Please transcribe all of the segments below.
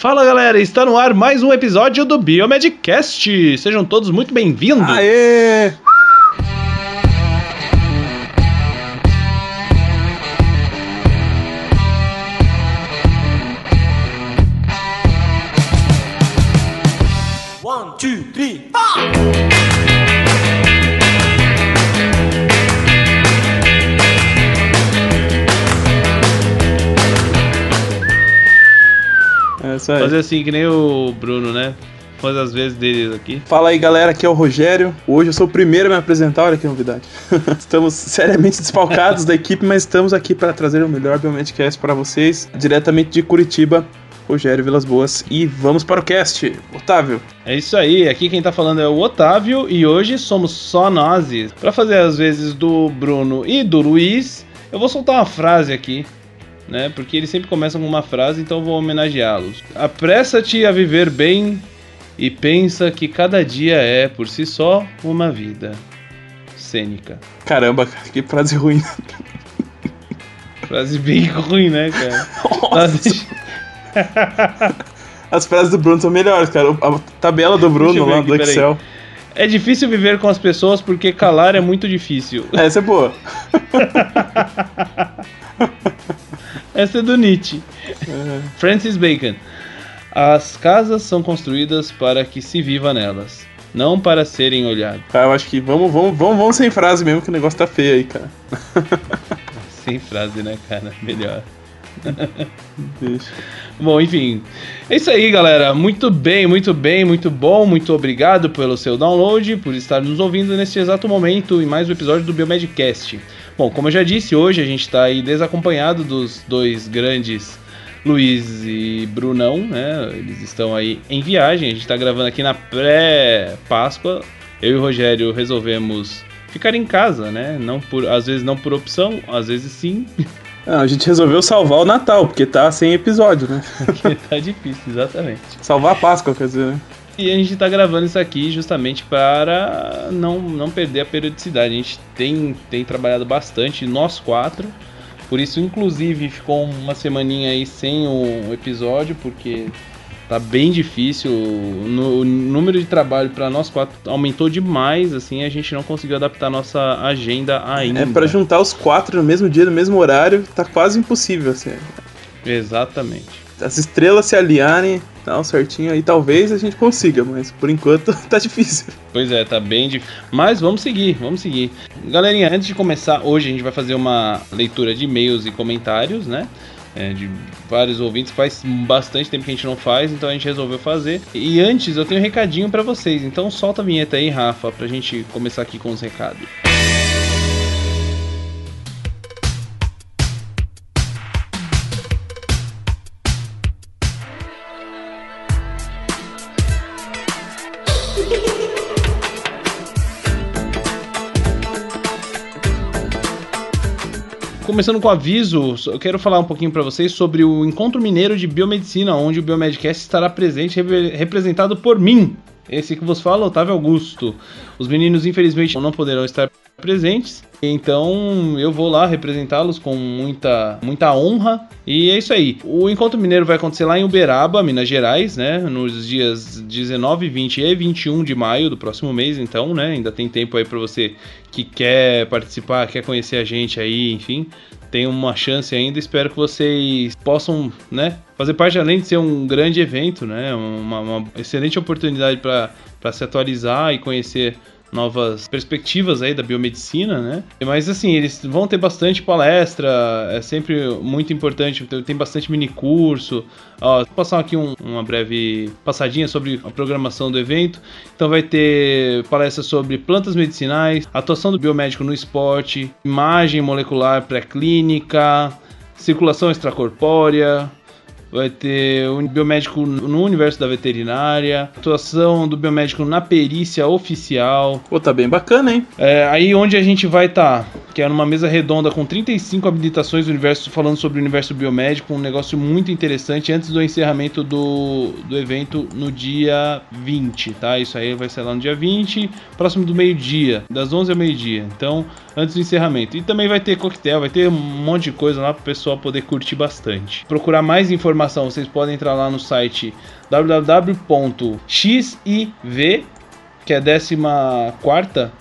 Fala galera, está no ar mais um episódio do Biomedcast. Sejam todos muito bem-vindos. Aê! Aí. Fazer assim que nem o Bruno, né? Fazer as vezes dele aqui. Fala aí galera, aqui é o Rogério. Hoje eu sou o primeiro a me apresentar, olha que novidade. estamos seriamente desfalcados da equipe, mas estamos aqui para trazer o melhor Biomedcast para vocês, diretamente de Curitiba. Rogério Vilas Boas e vamos para o cast. Otávio, É isso aí, aqui quem tá falando é o Otávio e hoje somos só nós. Pra fazer as vezes do Bruno e do Luiz, eu vou soltar uma frase aqui, né? Porque eles sempre começam com uma frase, então vou homenageá-los. Apressa-te a viver bem e pensa que cada dia é, por si só, uma vida. Cênica. caramba, cara, que frase ruim. Frase bem ruim, né, cara? Nossa, as frases do Bruno são melhores, cara. A tabela do Bruno lá aqui, do. Excel. É difícil viver com as pessoas porque calar é muito difícil. Essa é boa. Essa é do Nietzsche. Francis Bacon. As casas são construídas para que se viva nelas, não para serem olhadas. Cara, eu acho que vamos, vamos, vamos, vamos sem frase mesmo, que o negócio tá feio aí, cara. Sem frase, né, cara? Melhor. Deixa. Bom, enfim. É isso aí, galera. Muito bem, muito bem, muito bom. Muito obrigado pelo seu download, por estar nos ouvindo neste exato momento em mais um episódio do Biomedcast. Bom, como eu já disse, hoje a gente está aí desacompanhado dos dois grandes Luiz e Brunão, né? Eles estão aí em viagem. A gente está gravando aqui na pré-Páscoa. Eu e o Rogério resolvemos ficar em casa, né? Não por, às vezes não por opção, às vezes sim. Não, a gente resolveu salvar o Natal, porque tá sem episódio, né? porque tá difícil, exatamente. Salvar a Páscoa, quer dizer, né? E a gente tá gravando isso aqui justamente para não, não perder a periodicidade. A gente tem, tem trabalhado bastante, nós quatro. Por isso, inclusive, ficou uma semaninha aí sem o episódio, porque tá bem difícil. No- O número de trabalho para nós quatro aumentou demais, assim, a gente não conseguiu adaptar a nossa agenda ainda. É pra juntar os quatro no mesmo dia, no mesmo horário, tá quase impossível, assim. Exatamente. As estrelas se alinharem, tal, certinho aí, talvez a gente consiga, mas por enquanto tá difícil. Pois é, tá bem difícil. Mas vamos seguir, vamos seguir. Galerinha, antes de começar, hoje a gente vai fazer uma leitura de e-mails e comentários, né? É, de vários ouvintes. Faz bastante tempo que a gente não faz, então a gente resolveu fazer. E antes eu tenho um recadinho pra vocês. Então solta a vinheta aí, Rafa, pra gente começar aqui com os recados. Começando com o aviso, eu quero falar um pouquinho pra vocês sobre o Encontro Mineiro de Biomedicina, onde o Biomedcast estará presente, repre- representado por mim. Esse que vos fala, Otávio Augusto. Os meninos, infelizmente, não poderão estar presentes, então eu vou lá representá-los com muita, muita honra. E é isso aí. O Encontro Mineiro vai acontecer lá em Uberaba, Minas Gerais, né? Nos dias 19, 20 e 21 de maio do próximo mês, então, né? Ainda tem tempo aí pra você que quer participar, quer conhecer a gente aí, enfim, tem uma chance ainda. Espero que vocês possam, né, fazer parte além de ser um grande evento, né, uma, uma excelente oportunidade para se atualizar e conhecer novas perspectivas aí da biomedicina, né? Mas assim, eles vão ter bastante palestra, é sempre muito importante, tem- bastante mini curso. Ó, vou passar aqui um- uma breve passadinha sobre a programação do evento. Então vai ter palestras sobre plantas medicinais, atuação do biomédico no esporte, imagem molecular pré-clínica, circulação extracorpórea, vai ter o biomédico no universo da veterinária, atuação do biomédico na perícia oficial, Pô, tá bem bacana, hein? é, aí onde a gente vai estar, que é numa mesa redonda com 35 habilitações do universo, falando sobre o universo biomédico, um negócio muito interessante antes do encerramento do, do evento no dia 20, tá? Isso aí vai ser lá no dia 20, próximo do meio-dia, das 11 ao meio-dia. Então, antes do encerramento. E também vai ter coquetel, vai ter um monte de coisa lá para o pessoal poder curtir bastante. Procurar mais informação, vocês podem entrar lá no site www.xiv que é a 14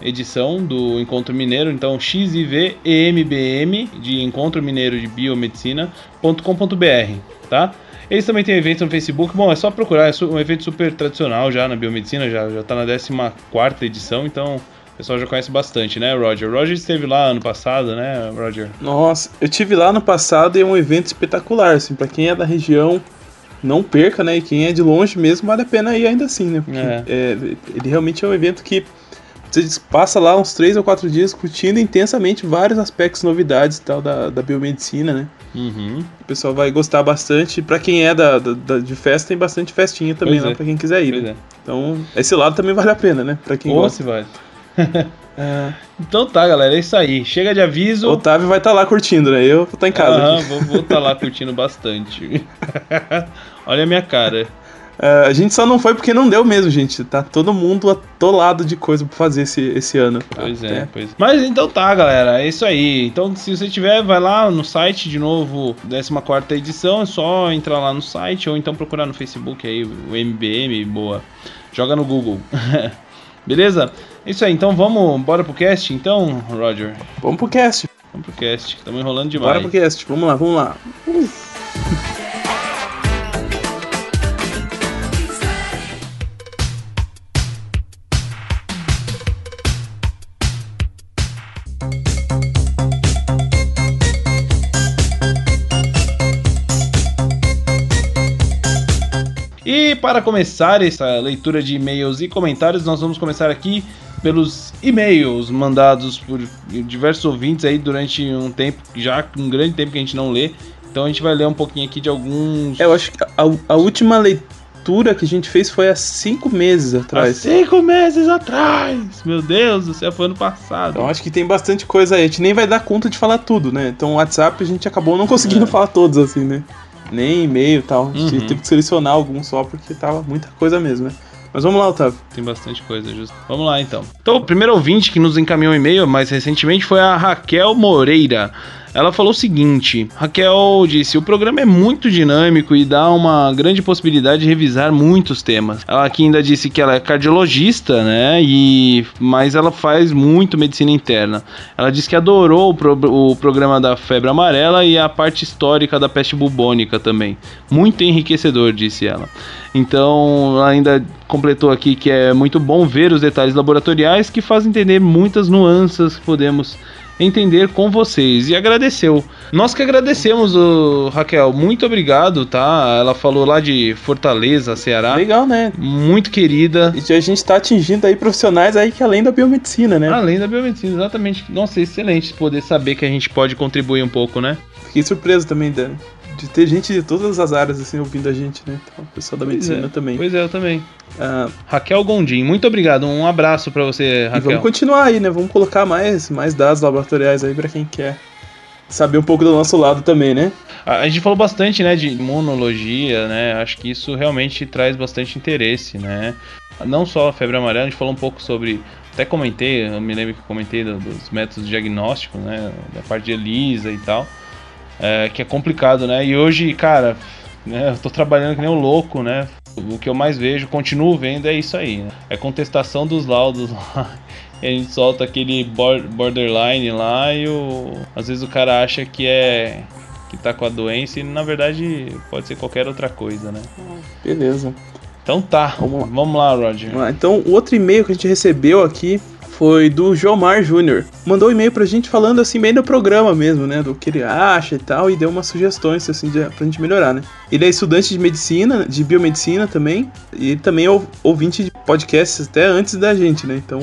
edição do Encontro Mineiro, então XIVEMBM, de Encontro Mineiro de Biomedicina.com.br, tá? Eles também têm eventos no Facebook, bom, é só procurar, é um evento super tradicional já na biomedicina, já, já tá na 14 edição, então pessoal já conhece bastante, né, Roger? Roger esteve lá ano passado, né, Roger? Nossa, eu tive lá no passado e é um evento espetacular, assim, para quem é da região, não perca, né? E quem é de longe mesmo vale a pena ir ainda assim, né? Porque É. é, ele realmente é um evento que você passa lá uns três ou quatro dias curtindo intensamente vários aspectos, novidades e tal da, da biomedicina, né? Uhum. O pessoal vai gostar bastante. Pra quem é da, da- de festa, tem bastante festinha também Pois lá é. pra quem quiser ir. Né? é. Então, esse lado também vale a pena, né? Pra quem Ou gosta. É, Então tá, galera, é isso aí. Chega de aviso. Otávio vai estar lá curtindo, né? Eu vou estar em casa. Aham, aqui. vou estar lá curtindo bastante. Olha a minha cara. É, a gente só não foi porque não deu mesmo, gente. Tá todo mundo atolado de coisa pra fazer esse, esse ano. Pois é, Até- pois é. Mas então tá, galera, é isso aí. Então, se você tiver, vai lá no site de novo, 14 edição, é só entrar lá no site ou então procurar no Facebook aí, o MBM, boa. Joga no Google. Beleza? Isso aí, então vamos, bora pro cast então, Roger. Vamos pro cast. Vamos pro cast, estamos enrolando Bora demais. pro cast. Vamos lá, vamos lá. E para começar essa leitura de e-mails e comentários, nós vamos começar aqui pelos e-mails mandados por diversos ouvintes aí durante um tempo, já um grande tempo que a gente não lê. Então a gente vai ler um pouquinho aqui de alguns. É, eu acho que a, a última leitura que a gente fez foi há cinco meses Há atrás. cinco meses atrás! Meu Deus do céu, foi ano passado. Então acho que tem bastante coisa aí. A gente nem vai dar conta de falar tudo, né? Então o WhatsApp a gente acabou não conseguindo É. falar todos, assim, né? Nem e-mail e tal. A gente Uhum. teve que selecionar alguns só porque tava muita coisa mesmo, né? Mas vamos lá, Otávio. Tem bastante coisa, justo. Vamos lá então. Então, o primeiro ouvinte que nos encaminhou um e-mail mais recentemente foi a Raquel Moreira. Ela falou o seguinte: Raquel disse, o programa é muito dinâmico e dá uma grande possibilidade de revisar muitos temas. Ela aqui ainda disse que ela é cardiologista, né? E mas ela faz muito medicina interna. Ela disse que adorou o, pro- o programa da febre amarela e a parte histórica da peste bubônica também. Muito enriquecedor, disse ela. Então, ela ainda completou aqui que é muito bom ver os detalhes laboratoriais que fazem entender muitas nuances que podemos entender com vocês e agradeceu. Nós que agradecemos, ô, Raquel, muito obrigado, tá? Ela falou lá de Fortaleza, Ceará. Legal, né? Muito querida. E a gente tá atingindo aí profissionais aí que além da biomedicina, né? Além da biomedicina, exatamente. Nossa, excelente poder saber que a gente pode contribuir um pouco, né? Fiquei surpreso também de, de ter gente de todas as áreas assim ouvindo a gente, né? Então, o pessoal da Pois medicina é. também. Pois é, eu também. Ah, Raquel Gondim, muito obrigado. Um abraço pra você, e Raquel. vamos continuar aí, né? Vamos colocar mais, mais dados laboratoriais aí pra quem quer saber um pouco do nosso lado também, né? A gente falou bastante, né, de imunologia, né? Acho que isso realmente traz bastante interesse, né? Não só a febre amarela, a gente falou um pouco sobre. Até comentei, eu me lembro que comentei do- dos métodos diagnósticos, né? Da parte de ELISA e tal. É, que é complicado, né? E hoje, cara, né, eu tô trabalhando que nem um louco, né? O que eu mais vejo, continuo vendo, é isso aí, né? É contestação dos laudos lá. E a gente solta aquele bor- borderline lá e o... às vezes o cara acha que é que tá com a doença e na verdade pode ser qualquer outra coisa, né? Beleza. Então tá, Vamos lá. vamos lá, Roger. Então, o outro e-mail que a gente recebeu aqui foi do Jomar Júnior. Mandou um e-mail pra gente falando assim, bem do programa mesmo, né? Do que ele acha e tal, e deu umas sugestões assim de, pra gente melhorar, né? Ele é estudante de medicina, de biomedicina também, e ele também é ou- ouvinte de podcasts até antes da gente, né? Então,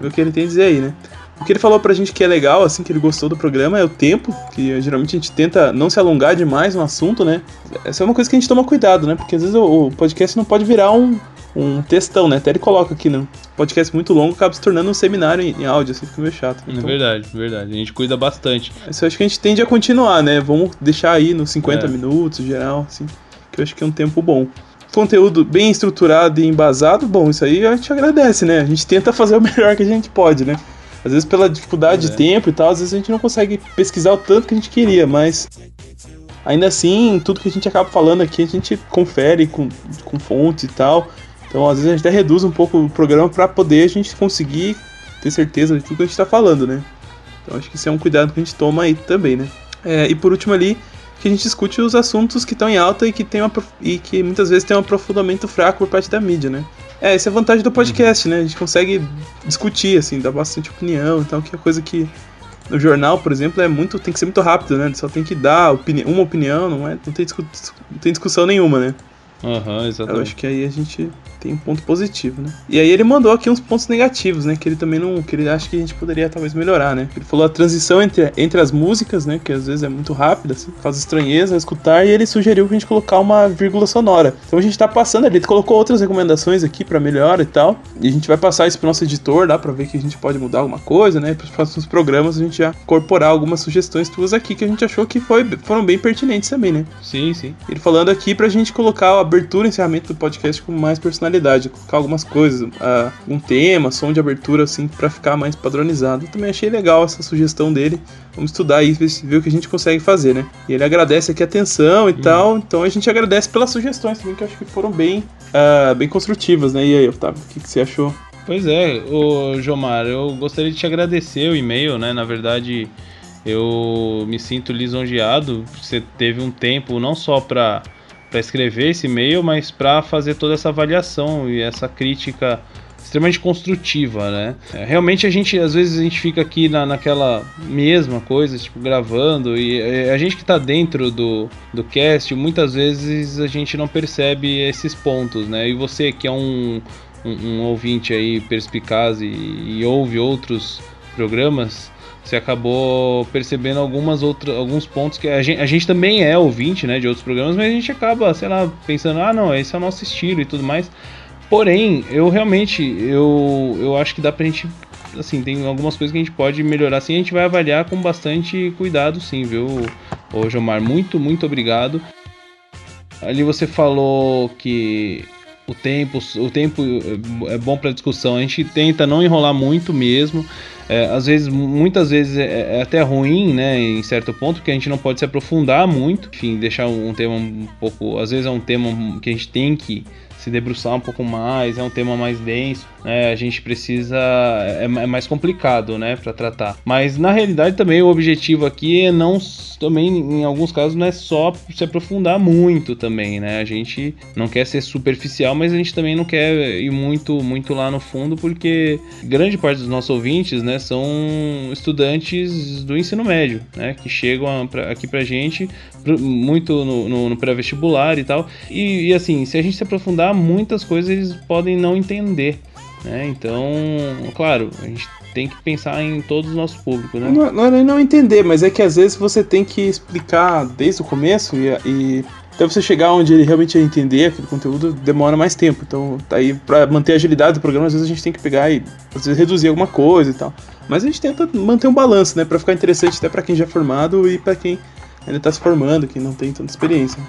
vê o que ele tem a dizer aí, né? O que ele falou pra gente que é legal, assim, que ele gostou do programa é o tempo, que geralmente a gente tenta não se alongar demais no assunto, né? Essa é uma coisa que a gente toma cuidado, né? Porque às vezes o podcast não pode virar um, um textão, né? Até ele coloca aqui, né? Podcast muito longo acaba se tornando um seminário em, em áudio, assim fica meio chato. É verdade, verdade. A gente cuida bastante. Isso eu acho que a gente tende a continuar, né? Vamos deixar aí nos 50 É. minutos, geral, assim, que eu acho que é um tempo bom. Conteúdo bem estruturado e embasado, bom, isso aí a gente agradece, né? A gente tenta fazer o melhor que a gente pode, né? Às vezes pela dificuldade É. de tempo e tal, às vezes a gente não consegue pesquisar o tanto que a gente queria, mas ainda assim, tudo que a gente acaba falando aqui, a gente confere com, com fontes e tal. Então, às vezes a gente até reduz um pouco o programa para poder a gente conseguir ter certeza de tudo que a gente tá falando, né? Então, acho que isso é um cuidado que a gente toma aí também, né? É, e por último ali, que a gente discute os assuntos que estão em alta e que, tem uma, e que muitas vezes tem um aprofundamento fraco por parte da mídia, né? É, essa é a vantagem do podcast, né? A gente consegue discutir, assim, dar bastante opinião, então, que é coisa que no jornal, por exemplo, é muito, tem que ser muito rápido, né? Só tem que dar opini uma opinião, não, é, não, tem discu- não tem discussão nenhuma, né? Aham, Eu exatamente. acho que aí a gente tem um ponto positivo, né? E aí ele mandou aqui uns pontos negativos, né? Que ele também não. Que ele acha que a gente poderia talvez melhorar, né? Ele falou a transição entre, entre as músicas, né? Que às vezes é muito rápida, assim, causa estranheza a escutar, e ele sugeriu que a gente colocar uma vírgula sonora. Então a gente tá passando ali, ele colocou outras recomendações aqui pra melhor e tal. E a gente vai passar isso pro nosso editor lá pra ver que a gente pode mudar alguma coisa, né? Pros próximos programas a gente já incorporar algumas sugestões tuas aqui que a gente achou que foi, foram bem pertinentes também, né? Sim, sim. Ele falando aqui pra gente colocar a abertura e encerramento do podcast com mais personalidade, colocar algumas coisas, ah, um tema, som de abertura, assim, pra ficar mais padronizado. Eu também achei legal essa sugestão dele. Vamos estudar ver, se- ver o que a gente consegue fazer, né? E ele agradece aqui a atenção e tal, então a gente agradece pelas sugestões também, que eu acho que foram bem, ah, bem construtivas, né? E aí, Otávio, o que, que você achou? Pois é, ô Jomar, eu gostaria de te agradecer o e-mail, né? Na verdade, eu me sinto lisonjeado. Você teve um tempo não só para para escrever esse e-mail, mas para fazer toda essa avaliação e essa crítica extremamente construtiva, né? É, Realmente a gente, às vezes a gente fica aqui na, naquela mesma coisa, tipo, gravando, e é, a gente que tá dentro do, do cast, muitas vezes a gente não percebe esses pontos, né? E você que é um, um, um ouvinte aí perspicaz e, e ouve outros programas, você acabou percebendo algumas outras, alguns pontos que a gente, a gente também é ouvinte, né, de outros programas, mas a gente acaba, sei lá, pensando, ah, não, esse é o nosso estilo e tudo mais. Porém, eu realmente, eu, eu acho que dá pra gente, assim, tem algumas coisas que a gente pode melhorar, assim, a gente vai avaliar com bastante cuidado, sim, viu, ô Jomar, muito, muito obrigado. Ali você falou que o tempo, o tempo é bom para discussão. A gente tenta não enrolar muito mesmo. É, às vezes, muitas vezes é, é até ruim, né, em certo ponto, porque a gente não pode se aprofundar muito. Enfim, deixar um tema um pouco. Às vezes é um tema que a gente tem que se debruçar um pouco mais, é um tema mais denso, né? A gente precisa é, é mais complicado, né, para tratar. Mas na realidade também o objetivo aqui é não também em alguns casos não é só se aprofundar muito também, né? A gente não quer ser superficial, mas a gente também não quer ir muito muito lá no fundo porque grande parte dos nossos ouvintes, né, são estudantes do ensino médio, né, que chegam aqui pra gente muito no, no- no pré-vestibular e tal. E, e, assim, se a gente se aprofundar, muitas coisas eles podem não entender. Né? Então, claro, a gente tem que pensar em todos os nossos públicos, né? Não, não não entender, mas é que às vezes você tem que explicar desde o começo e, e até você chegar onde ele realmente entender aquele conteúdo demora mais tempo. Então, tá aí pra manter a agilidade do programa, às vezes a gente tem que pegar e às vezes reduzir alguma coisa e tal. Mas a gente tenta manter um balanço, né, Pra ficar interessante até pra quem já é formado e pra quem ainda tá se formando, quem não tem tanta experiência.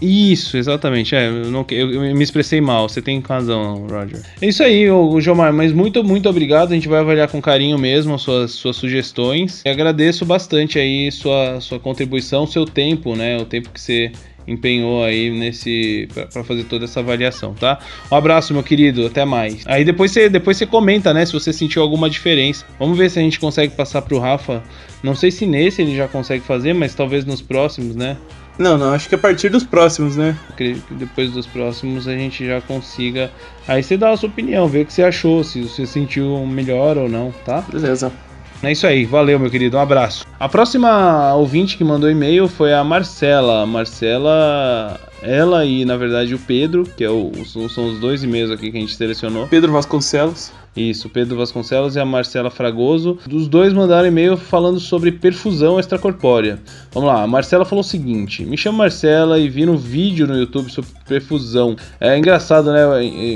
Isso, exatamente. É, eu, não, eu, eu me expressei mal, você tem razão, Roger. É isso aí, ô, Jomar, mas muito, muito obrigado. A gente vai avaliar com carinho mesmo as suas, suas sugestões. E agradeço bastante aí sua, sua contribuição, seu tempo, né? O tempo que você empenhou aí nesse para fazer toda essa avaliação, tá? Um abraço, meu querido, até mais. Aí depois você depois você comenta, né, se você sentiu alguma diferença. Vamos ver se a gente consegue passar pro Rafa. Não sei se nesse ele já consegue fazer, mas talvez nos próximos, né? Não, não, acho que a partir dos próximos, né? acredito que depois dos próximos a gente já consiga. Aí você dá a sua opinião, vê o que você achou, se você sentiu melhor ou não, tá? Beleza. É isso aí, valeu meu querido, um abraço. A próxima ouvinte que mandou e-mail foi a Marcela. Marcela, ela e na verdade o Pedro, que é o, são são os dois e-mails aqui que a gente selecionou. Pedro Vasconcelos. Isso, Pedro Vasconcelos e a Marcela Fragoso. Os dois mandaram e-mail falando sobre perfusão extracorpórea. Vamos lá, a Marcela falou o seguinte: Me chamo Marcela e vi um vídeo no YouTube sobre perfusão. É engraçado, né?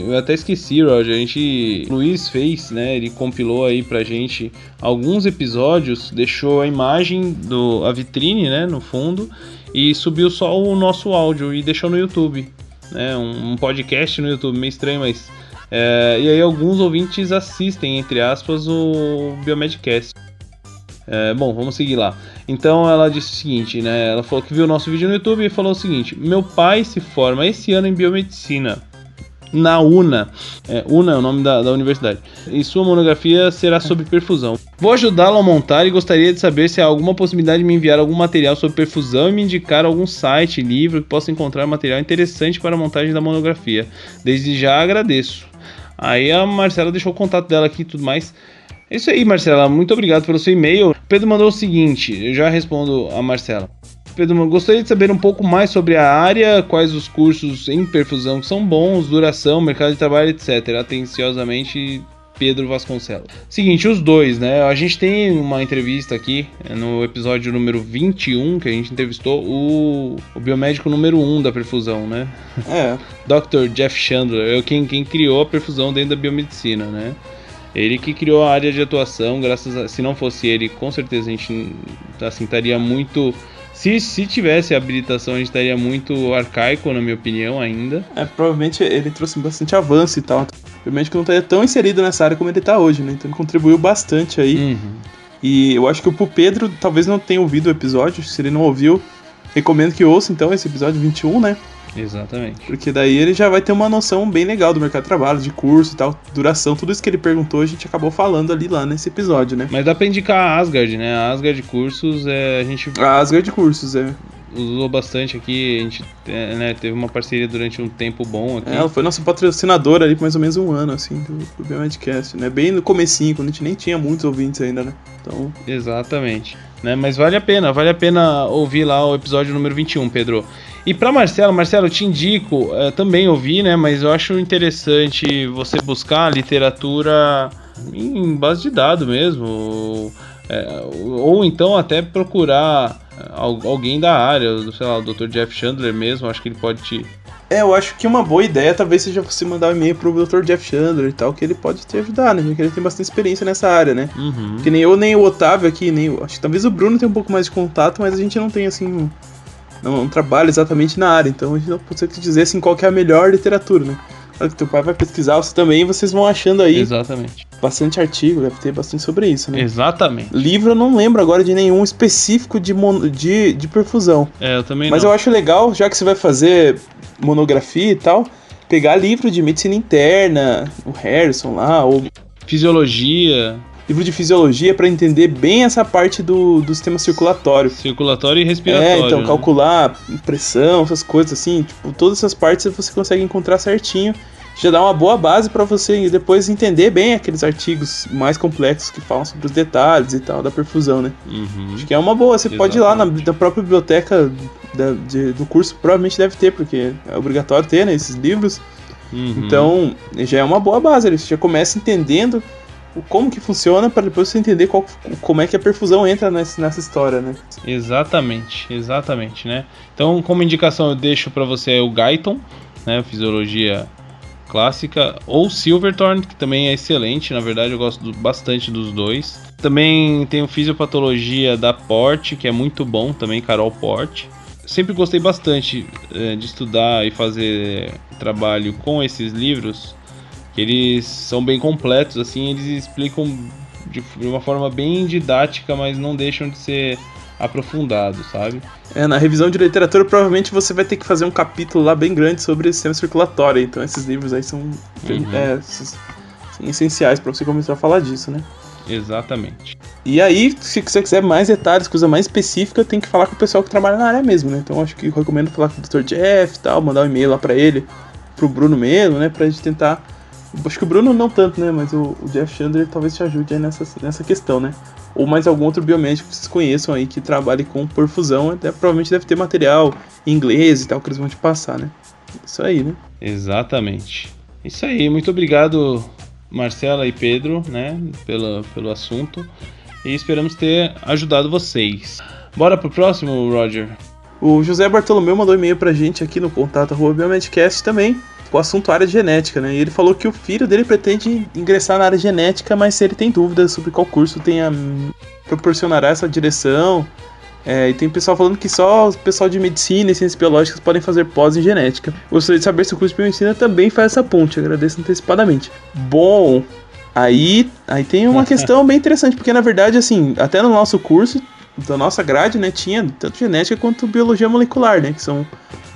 Eu até esqueci, Roger. A gente. Luiz fez, né? Ele compilou aí pra gente alguns episódios, deixou a imagem do a vitrine, né? No fundo, e subiu só o nosso áudio e deixou no YouTube. Né, um podcast no YouTube, meio estranho, mas é, e aí alguns ouvintes assistem, entre aspas, o Biomedcast. É, bom, vamos seguir lá. Então ela disse o seguinte, né? Ela falou que viu o nosso vídeo no YouTube e falou o seguinte: Meu pai se forma esse ano em biomedicina na UNA. É, UNA é o nome da, da universidade. E sua monografia será sobre perfusão. Vou ajudá-lo a montar e gostaria de saber se há alguma possibilidade de me enviar algum material sobre perfusão e me indicar algum site, livro que possa encontrar material interessante para a montagem da monografia. Desde já agradeço. Aí a Marcela deixou o contato dela aqui e tudo mais. É isso aí, Marcela. Muito obrigado pelo seu e-mail. Pedro mandou o seguinte: eu já respondo a Marcela. Pedro, gostaria de saber um pouco mais sobre a área, quais os cursos em perfusão que são bons, duração, mercado de trabalho, etc. Atenciosamente, Pedro Vasconcelos. Seguinte, os dois, né? A gente tem uma entrevista aqui é, no episódio número 21 que a gente entrevistou o, o biomédico número 1 da perfusão, né? É. Dr. Jeff Chandler, é quem, quem criou a perfusão dentro da biomedicina, né? Ele que criou a área de atuação, graças a. Se não fosse ele, com certeza a gente assim, estaria muito se, se tivesse habilitação, a gente estaria muito arcaico, na minha opinião, ainda. É, provavelmente ele trouxe bastante avanço e tal. Obviamente que não estaria tão inserido nessa área como ele está hoje, né? Então ele contribuiu bastante aí. Uhum. E eu acho que o Pedro talvez não tenha ouvido o episódio. Se ele não ouviu, recomendo que ouça então esse episódio 21, né? Exatamente. Porque daí ele já vai ter uma noção bem legal do mercado de trabalho, de curso e tal, duração, tudo isso que ele perguntou a gente acabou falando ali lá nesse episódio, né? Mas dá pra indicar a Asgard, né? A Asgard Cursos, é, a gente... A Asgard Cursos, é usou bastante aqui, a gente é, né, teve uma parceria durante um tempo bom aqui. É, ela foi nossa patrocinadora ali por mais ou menos um ano, assim, do, do Biomedcast, né? Bem no comecinho, quando a gente nem tinha muitos ouvintes ainda, né? Então... Exatamente. Né, mas vale a pena, vale a pena ouvir lá o episódio número 21, Pedro. E para Marcelo, Marcelo, eu te indico, é, também ouvi, né? Mas eu acho interessante você buscar literatura em base de dados mesmo. É, ou então até procurar alguém da área, sei lá, o Dr. Jeff Chandler mesmo, acho que ele pode te. É, eu acho que uma boa ideia talvez seja você mandar um e-mail pro Dr. Jeff Chandler e tal, que ele pode te ajudar, né? Porque ele tem bastante experiência nessa área, né? Uhum. Que nem eu, nem o Otávio aqui, nem. Acho que talvez o Bruno tenha um pouco mais de contato, mas a gente não tem assim não, não trabalha exatamente na área, então a gente não consegue dizer assim qual é a melhor literatura, né? Claro que teu pai vai pesquisar, você também, vocês vão achando aí. Exatamente. Bastante artigo, deve ter bastante sobre isso, né? Exatamente. Livro eu não lembro agora de nenhum específico de, mon... de, de perfusão. É, eu também Mas não. eu acho legal, já que você vai fazer monografia e tal, pegar livro de medicina interna, o Harrison lá, ou. Fisiologia livro de fisiologia para entender bem essa parte do, do sistema circulatório. Circulatório e respiratório. É, então né? calcular pressão, essas coisas assim, tipo, todas essas partes você consegue encontrar certinho. Já dá uma boa base para você depois entender bem aqueles artigos mais complexos que falam sobre os detalhes e tal da perfusão, né? Uhum. Acho que é uma boa. Você Exatamente. pode ir lá na, na própria biblioteca da, de, do curso, provavelmente deve ter, porque é obrigatório ter né, esses livros. Uhum. Então já é uma boa base. Você já começa entendendo como que funciona para depois você entender qual, como é que a perfusão entra nessa, nessa história, né? Exatamente, exatamente, né? Então, como indicação eu deixo para você o Guyton, né, fisiologia clássica, ou Silverthorne, que também é excelente, na verdade eu gosto bastante dos dois. Também tem o Fisiopatologia da Porte, que é muito bom, também Carol Porte. Sempre gostei bastante é, de estudar e fazer trabalho com esses livros, que eles são bem completos, assim, eles explicam de uma forma bem didática, mas não deixam de ser aprofundados, sabe? É, na revisão de literatura provavelmente você vai ter que fazer um capítulo lá bem grande sobre o sistema circulatório, então esses livros aí são, uhum. é, são essenciais para você começar a falar disso, né? Exatamente. E aí, se você quiser mais detalhes, coisa mais específica, tem que falar com o pessoal que trabalha na área mesmo, né? Então acho que eu recomendo falar com o Dr. Jeff e tal, mandar um e-mail lá para ele, pro Bruno mesmo, né? Pra gente tentar Acho que o Bruno não tanto, né? Mas o, o Jeff Chandler talvez te ajude aí nessa, nessa questão, né? Ou mais algum outro biomédico que vocês conheçam aí que trabalhe com perfusão, até provavelmente deve ter material em inglês e tal que eles vão te passar, né? Isso aí, né? Exatamente. Isso aí, muito obrigado, Marcela e Pedro, né, pelo, pelo assunto. E esperamos ter ajudado vocês. Bora pro próximo, Roger? O José Bartolomeu mandou e-mail pra gente aqui no contato Biomedcast também, o assunto área genética, né? E ele falou que o filho dele pretende ingressar na área genética, mas se ele tem dúvidas sobre qual curso tenha proporcionará essa direção. É, e tem pessoal falando que só o pessoal de medicina e ciências biológicas podem fazer pós em genética. Gostaria de saber se o curso de biomedicina também faz essa ponte. Agradeço antecipadamente. Bom, aí, aí tem uma questão bem interessante, porque na verdade, assim, até no nosso curso da nossa grade, né, tinha tanto genética quanto biologia molecular, né, que são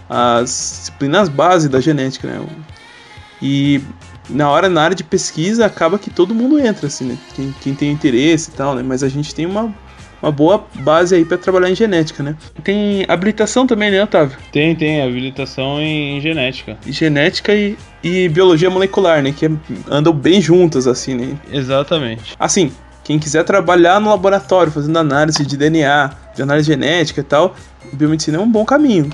as disciplinas base da genética, né. E na hora, na área de pesquisa, acaba que todo mundo entra, assim, né, quem, quem tem interesse e tal, né, mas a gente tem uma, uma boa base aí para trabalhar em genética, né. Tem habilitação também, né, Otávio? Tem, tem, habilitação em genética. Genética e, e biologia molecular, né, que andam bem juntas, assim, né. Exatamente. Assim, quem quiser trabalhar no laboratório fazendo análise de DNA, de análise genética e tal, biomedicina é um bom caminho.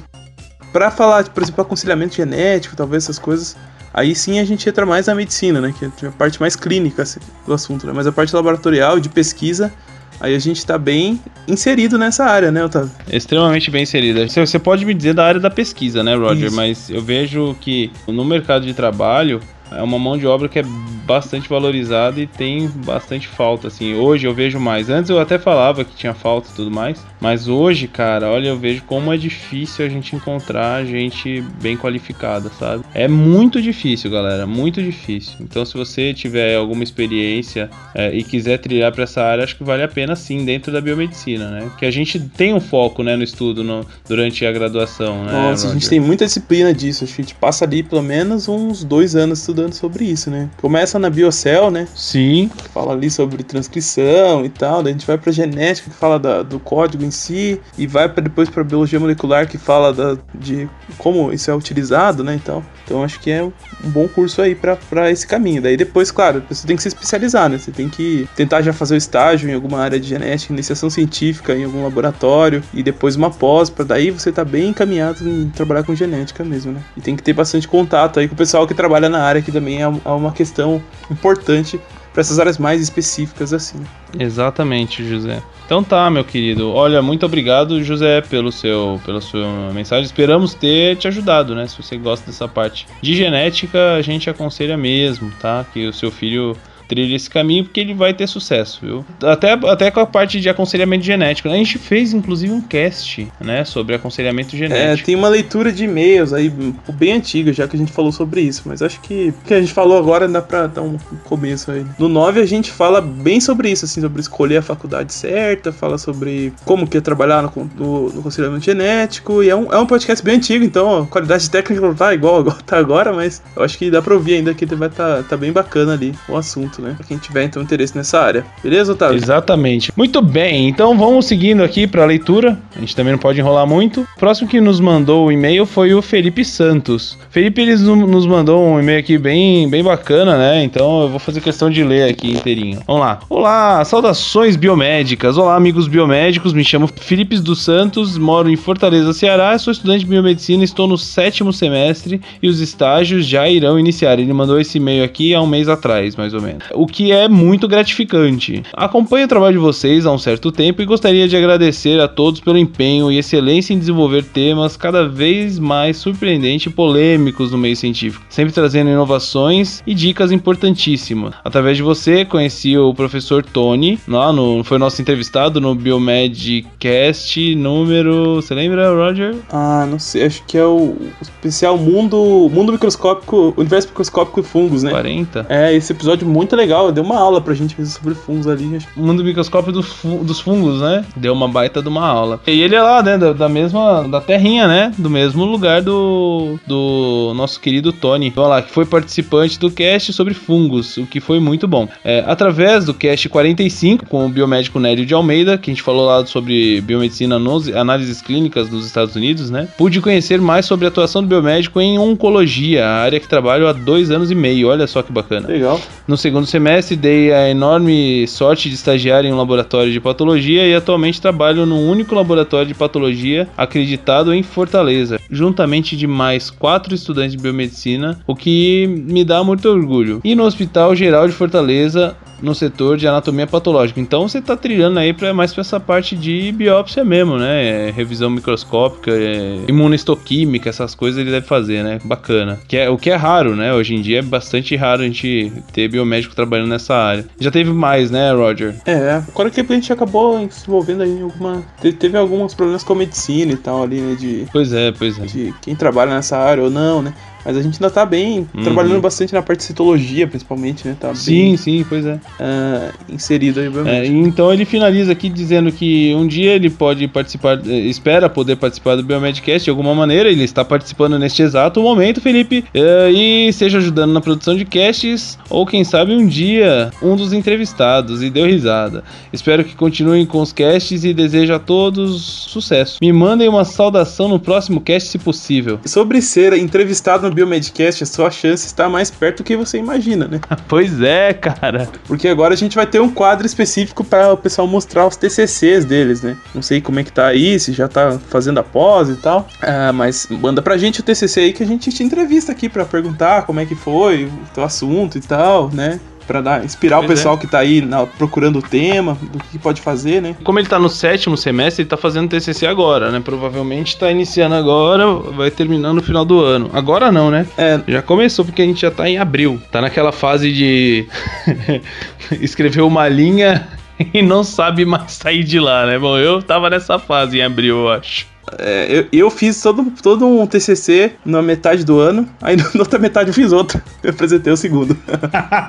Para falar, por exemplo, aconselhamento genético, talvez essas coisas, aí sim a gente entra mais na medicina, né, que é a parte mais clínica assim, do assunto, né? Mas a parte laboratorial de pesquisa, aí a gente está bem inserido nessa área, né, Otávio? Extremamente bem inserida. Você pode me dizer da área da pesquisa, né, Roger? Isso. Mas eu vejo que no mercado de trabalho é uma mão de obra que é bastante valorizada e tem bastante falta, assim. Hoje eu vejo mais. Antes eu até falava que tinha falta e tudo mais, mas hoje, cara, olha, eu vejo como é difícil a gente encontrar gente bem qualificada, sabe? É muito difícil, galera, muito difícil. Então, se você tiver alguma experiência é, e quiser trilhar para essa área, acho que vale a pena sim, dentro da biomedicina, né? Que a gente tem um foco, né, no estudo no, durante a graduação, né? Nossa, a gente Roger? tem muita disciplina disso. Acho que a gente passa ali pelo menos uns dois anos estudando sobre isso, né? Começa na Biocell, né? Sim, que fala ali sobre transcrição e tal, daí a gente vai pra genética que fala da- do código em si e vai pra, depois pra biologia molecular que fala da- de como isso é utilizado, né, e tal. Então acho que é um bom curso aí pra esse caminho. Daí depois, claro, você tem que se especializar, né? Você tem que tentar já fazer o estágio em alguma área de genética, iniciação científica em algum laboratório e depois uma pós, pra daí você tá bem encaminhado em trabalhar com genética mesmo, né? E tem que ter bastante contato aí com o pessoal que trabalha na área, que também é é uma questão importante para essas áreas mais específicas assim. Exatamente, José. Então tá, meu querido. Olha, muito obrigado, José, pelo seu, pela sua mensagem. Esperamos ter te ajudado, né? Se você gosta dessa parte de genética, a gente aconselha mesmo, tá? Que o seu filho trilhe esse caminho porque ele vai ter sucesso, viu? Até, até com a parte de aconselhamento genético. né? A gente fez, inclusive, um cast, né? Sobre aconselhamento É, genético. tem uma leitura de e-mails aí bem antiga, já que a gente falou sobre isso, mas acho que o que a gente falou agora dá pra dar um começo aí. No 9 a gente fala bem sobre isso, assim, sobre escolher a faculdade certa, fala sobre como que é trabalhar no, no, no aconselhamento genético, e é um, é um podcast bem antigo, então a qualidade técnica não tá igual agora- tá agora, mas eu acho que dá pra ouvir ainda que vai tá, tá bem bacana ali o assunto, né? Pra quem tiver então interesse nessa área. Beleza, Otávio? Exatamente. Muito bem, então vamos seguindo aqui para a leitura. A gente também não pode enrolar muito. O próximo que nos mandou o e-mail foi o Felipe Santos. Felipe eles no- nos mandou um e-mail aqui bem, bem bacana, né? Então eu vou fazer questão de ler aqui inteirinho. Vamos lá. Olá, saudações biomédicas. Olá, amigos biomédicos. Me chamo Felipe dos Santos, moro em Fortaleza, Ceará. Sou estudante de biomedicina, estou no sétimo semestre e os estágios já irão iniciar. Ele mandou esse e-mail aqui há um mês atrás, mais ou menos. O que é muito gratificante. Acompanho o trabalho de vocês há um certo tempo e gostaria de agradecer a todos pelo empenho e excelência em desenvolver temas cada vez mais surpreendentes e polêmicos no meio científico, sempre trazendo inovações e dicas importantíssimas. Através de você, conheci o professor Tony, lá no, foi nosso entrevistado no Biomedcast número. Você lembra, Roger? Ah, não sei, acho que é o, o especial mundo, mundo microscópico, universo microscópico e fungos, né? 40? É, esse episódio muito legal, deu uma aula pra gente sobre fungos ali. acho- O mundo microscópio do fu- dos fungos, né? Deu uma baita de uma aula. E ele é lá, né? Da, da mesma. Da terrinha, né? Do mesmo lugar do. Do nosso querido Tony. Então, lá, que foi participante do cast sobre fungos, o que foi muito bom. É, através do cast 45, com o biomédico Nélio de Almeida, que a gente falou lá sobre biomedicina nos análises clínicas nos Estados Unidos, né? Pude conhecer mais sobre a atuação do biomédico em oncologia, a área que trabalho há dois anos e meio. Olha só que bacana. Legal. No segundo segundo semestre, dei a enorme sorte de estagiar em um laboratório de patologia e atualmente trabalho num único laboratório de patologia acreditado em Fortaleza, juntamente de mais quatro estudantes de biomedicina, o que me dá muito orgulho. E no Hospital Geral de Fortaleza, no setor de anatomia patológica. Então você está trilhando aí para mais para essa parte de biópsia mesmo, né? É, revisão microscópica, é, imunohistoquímica, essas coisas ele deve fazer, né? Bacana. Que é, o que é raro, né? Hoje em dia é bastante raro a gente ter biomédico trabalhando nessa área. Já teve mais, né, Roger? É, agora que a gente acabou se envolvendo aí em alguma. Teve, teve alguns problemas com a medicina e tal ali, né? De, Pois é, pois é. de quem trabalha nessa área ou não, né? Mas a gente ainda tá bem, Uhum. trabalhando bastante na parte de citologia, principalmente, né? Tá Sim, bem sim, pois é. ah, inserido aí, É, então ele finaliza aqui dizendo que um dia ele pode participar, eh, espera poder participar do Biomedcast de alguma maneira. Ele está participando neste exato momento, Felipe, eh, e seja ajudando na produção de casts, ou quem sabe um dia um dos entrevistados. E deu risada. Espero que continuem com os casts e desejo a todos sucesso. Me mandem uma saudação no próximo cast, se possível. Sobre ser entrevistado no Biomedcast, a sua chance está mais perto do que você imagina, né? pois é, cara. Porque agora a gente vai ter um quadro específico para o pessoal mostrar os TCCs deles, né? Não sei como é que tá aí, se já tá fazendo a pós e tal. Ah, mas manda pra gente o TCC aí que a gente te entrevista aqui para perguntar como é que foi o teu assunto e tal, né? Pra dar, inspirar Pois o pessoal que tá aí na- procurando o tema, do que pode fazer, né? Como ele tá no sétimo semestre, ele tá fazendo TCC agora, né? Provavelmente tá iniciando agora, vai terminar no final do ano. Agora não, né? É, Já começou porque a gente já tá em abril. Tá naquela fase de escrever uma linha e não sabe mais sair de lá, né? Bom, eu tava nessa fase em abril, eu acho. É, eu, eu fiz todo, todo um TCC na metade do ano, aí na outra metade eu fiz outro. Eu apresentei o segundo.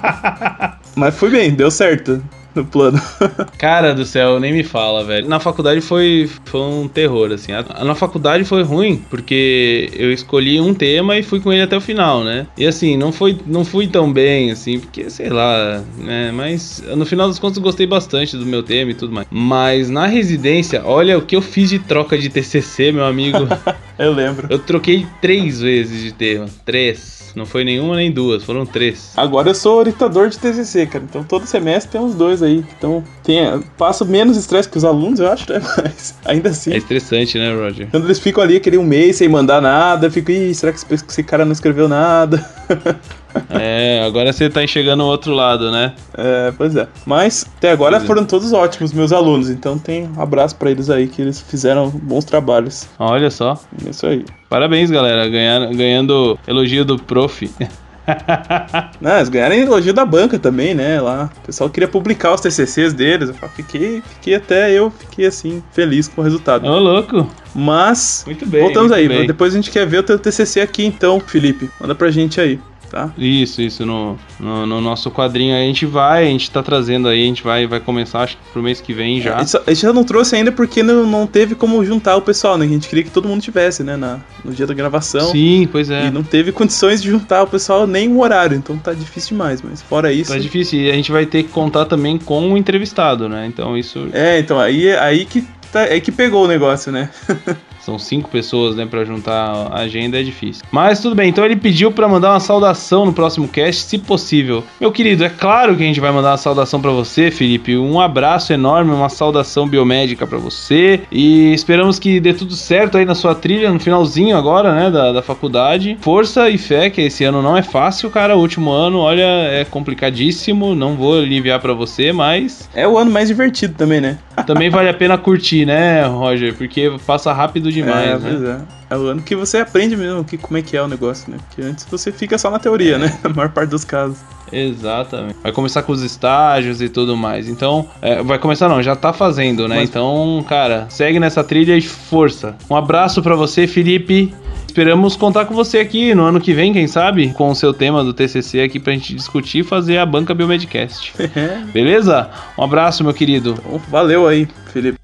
Mas fui bem, deu certo no plano. Cara do céu, nem me fala, velho. Na faculdade foi, foi um terror, assim. A- Na faculdade foi ruim, porque eu escolhi um tema e fui com ele até o final, né? E assim, não foi, não fui tão bem, assim, porque, sei lá, né? Mas no final das contas eu gostei bastante do meu tema e tudo mais. Mas na residência, olha o que eu fiz de troca de TCC, meu amigo. Eu lembro. eu troquei três vezes de tema. Três. Não foi nenhuma nem duas, foram três. Agora eu sou orientador de TCC, cara. Então todo semestre tem uns dois aí. Então tem, passo menos estresse que os alunos, eu acho, né? Mas ainda assim. É estressante, né, Roger? Quando eles ficam ali aquele um mês sem mandar nada, eu fico, ih, será que esse, cara não escreveu nada? É, agora você tá enxergando o outro lado, né? É, pois é. Mas até agora Pois é. foram todos ótimos, meus alunos. Então tem um abraço pra eles aí, que eles fizeram bons trabalhos. Olha só. É Isso aí. Parabéns, galera. Ganharam, ganhando elogio do prof. Não, eles ganharam elogio da banca também, né? Lá. O pessoal queria publicar os TCCs deles. Eu fiquei, fiquei até eu, fiquei assim, feliz com o resultado. Ô, louco. Mas, Muito bem. voltamos muito aí. bem. Depois a gente quer ver o teu TCC aqui então, Felipe. Manda pra gente aí, tá? Isso, isso. No, no, no nosso quadrinho aí a gente vai, a gente tá trazendo aí, a gente vai, vai começar, acho que pro mês que vem já. A gente, só- a gente já não trouxe ainda porque não, não teve como juntar o pessoal, né? A gente queria que todo mundo tivesse, né? Na, no dia da gravação. Sim, pois é. E não teve condições de juntar o pessoal nem o horário, então tá difícil demais. Mas fora isso. Tá difícil. E a gente vai ter que contar também com o entrevistado, né? Então isso. É, então aí, aí que tá, aí que pegou o negócio, né? São cinco pessoas, né, Pra juntar a agenda é difícil. Mas tudo bem, então ele pediu pra mandar uma saudação no próximo cast, se possível. Meu querido, é claro que a gente vai mandar uma saudação pra você, Felipe. Um abraço enorme, uma saudação biomédica pra você. E esperamos que dê tudo certo aí na sua trilha, no finalzinho agora, né, da, da faculdade. Força e fé, que esse ano não é fácil, cara. O último ano, olha, é complicadíssimo. Não vou aliviar pra você, mas É o ano mais divertido também, né? também vale a pena curtir, né, Roger? Porque passa rápido demais, é, né? é. É o ano que você aprende mesmo que, como é que é o negócio, né? Porque antes você fica só na teoria, né? A maior parte dos casos. Exatamente. Vai começar com os estágios e tudo mais. Então, é, vai começar não, já tá fazendo, né? Mas- Então, cara, segue nessa trilha e força. Um abraço pra você, Felipe. Esperamos contar com você aqui no ano que vem, quem sabe, com o seu tema do TCC aqui pra gente discutir e fazer a banca Biomedcast. Beleza? Um abraço, meu querido. Então, valeu aí, Felipe.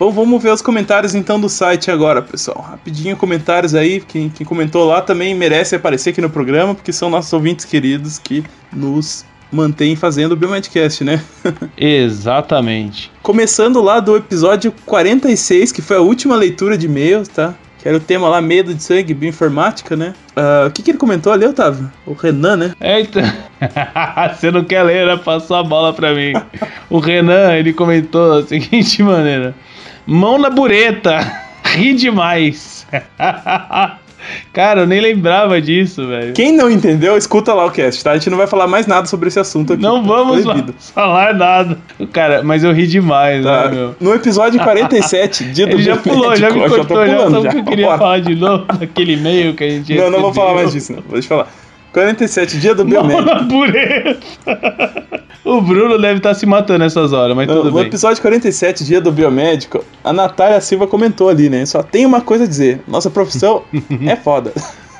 Bom, vamos ver os comentários então do site agora, pessoal. Rapidinho comentários aí. Quem, quem comentou lá também merece aparecer aqui no programa, porque são nossos ouvintes queridos que nos mantêm fazendo o Biomedcast, né? Exatamente. Começando lá do episódio 46, que foi a última leitura de e-mails, tá? Que era o tema lá, medo de sangue, bioinformática, né? Ah, o que, que ele comentou ali, Otávio? O Renan, né? Eita, você não quer ler, né? Passou a bola pra mim. O Renan, ele comentou da seguinte maneira: Mão na bureta, ri demais. Cara, eu nem lembrava disso, velho. Quem não entendeu, escuta lá o cast, tá? A gente não vai falar mais nada sobre esse assunto aqui. Não tá? vamos Proibido. falar nada. Cara, mas eu ri demais, Tá. né, meu? No episódio 47, dia do Ele já pulou, já me cortou, já pulando sabe o que eu queria Bora. falar de novo daquele e-mail que a gente Não, não vou falar mais disso, não. Deixa eu falar. 47, dia do Mão biomédico. o Bruno deve estar se matando nessas horas, mas No, tudo no bem. episódio 47, dia do biomédico, a Natália Silva comentou ali, né? Só tem uma coisa a dizer: nossa profissão é foda.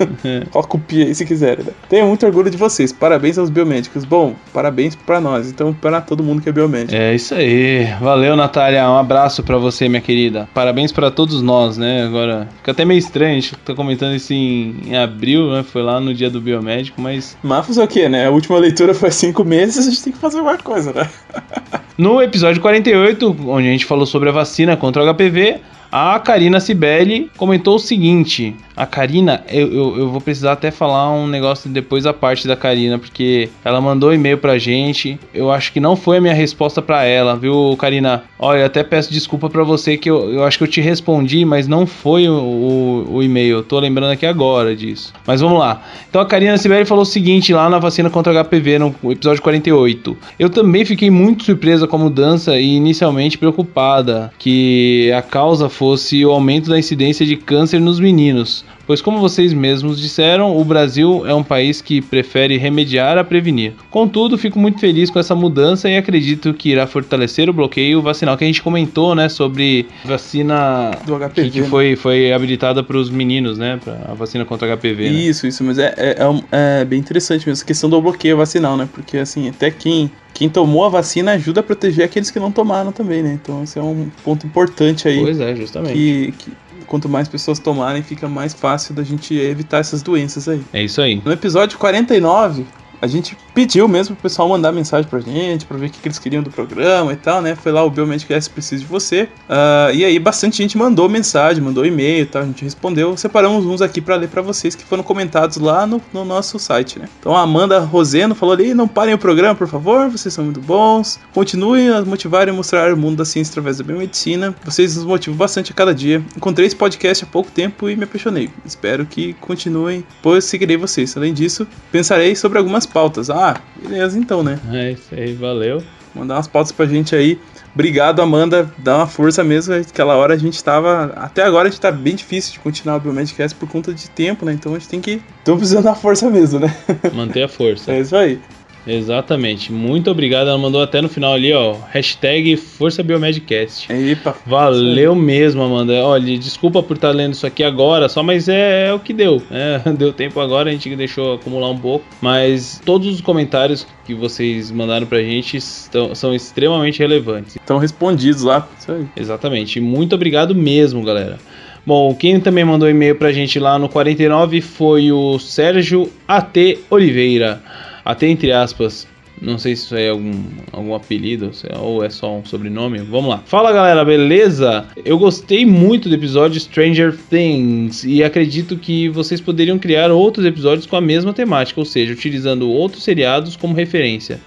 Ó, copia aí se quiserem, né? Tenho muito orgulho de vocês. Parabéns aos biomédicos. Bom, parabéns pra nós. Então, para todo mundo que é biomédico. É isso aí. Valeu, Natália. Um abraço pra você, minha querida. Parabéns pra todos nós, né? Agora, fica até meio estranho, a gente tá comentando isso em, em abril, né? Foi lá no dia do biomédico, mas Mas fazer o quê, né? A última leitura foi há cinco meses, a gente tem que fazer alguma coisa, né? No episódio 48, onde a gente falou sobre a vacina contra o HPV, a Karina Cibele comentou o seguinte: a Karina, eu, eu, eu vou precisar até falar um negócio depois da parte da Karina, porque ela mandou um e-mail pra gente. Eu acho que não foi a minha resposta pra ela, viu, Karina? Olha, até peço desculpa pra você que eu, eu acho que eu te respondi, mas não foi o, o, o e-mail. Eu tô lembrando aqui agora disso. Mas vamos lá. Então a Karina Sibeli falou o seguinte lá na vacina contra HPV, no episódio 48. Eu também fiquei muito surpresa com a mudança e inicialmente preocupada que a causa fosse o aumento da incidência de câncer nos meninos. Pois, como vocês mesmos disseram, o Brasil é um país que prefere remediar a prevenir. Contudo, fico muito feliz com essa mudança e acredito que irá fortalecer o bloqueio vacinal que a gente comentou, né, sobre vacina Do HPV, que, né? foi, foi habilitada para os meninos, né, para a vacina contra HPV. né? Isso, isso, mas é, é, é é bem interessante mesmo essa questão do bloqueio vacinal, né? Porque assim, até quem, quem tomou a vacina ajuda a proteger aqueles que não tomaram também, né? Então esse é um ponto importante aí. Pois é, justamente. Que, que quanto mais pessoas tomarem, fica mais fácil da gente evitar essas doenças aí. É isso aí. No episódio 49, a gente pediu mesmo pro pessoal mandar mensagem pra gente, pra ver o que, que eles queriam do programa e tal, né? Foi lá o Biomedcast Preciso de Você. Ah, e aí bastante gente mandou mensagem, mandou e-mail e tal, a gente respondeu. Separamos uns aqui pra ler pra vocês que foram comentados lá no, no nosso site, né? Então a Amanda Roseno falou ali, não parem o programa, por favor, vocês são muito bons. Continuem a motivar e mostrar o mundo da ciência através da biomedicina. Vocês nos motivam bastante a cada dia. Encontrei esse podcast há pouco tempo e me apaixonei. Espero que continuem, pois seguirei vocês. Além disso, pensarei sobre algumas pautas. Ah, beleza então, né? É isso aí, valeu. Mandar umas pautas pra gente aí. Obrigado, Amanda. Dá uma força mesmo. Aquela hora a gente tava. Até agora a gente tá bem difícil de continuar o Biomedcast por conta de tempo, né? Então a gente tem que. Estamos precisando da força mesmo, né? Manter a força. É isso aí. Exatamente. Muito obrigado. Ela mandou até no final ali, ó. Hashtag Força Biomedcast. Epa. Valeu mesmo, Amanda. Olha, desculpa por estar lendo isso aqui agora, só mas é, é o que deu. né? deu tempo agora, a gente deixou acumular um pouco. Mas todos os comentários que vocês mandaram pra gente estão, são extremamente relevantes. Estão respondidos lá. Isso aí. Exatamente. Muito obrigado mesmo, galera. Bom, quem também mandou e-mail pra gente lá no 49 foi o Sérgio AT Oliveira. AT entre aspas. Não sei se isso é algum, algum apelido é- ou é só um sobrenome. Vamos lá. Fala galera, beleza? Eu gostei muito do episódio Stranger Things e acredito que vocês poderiam criar outros episódios com a mesma temática, ou seja, utilizando outros seriados como referência.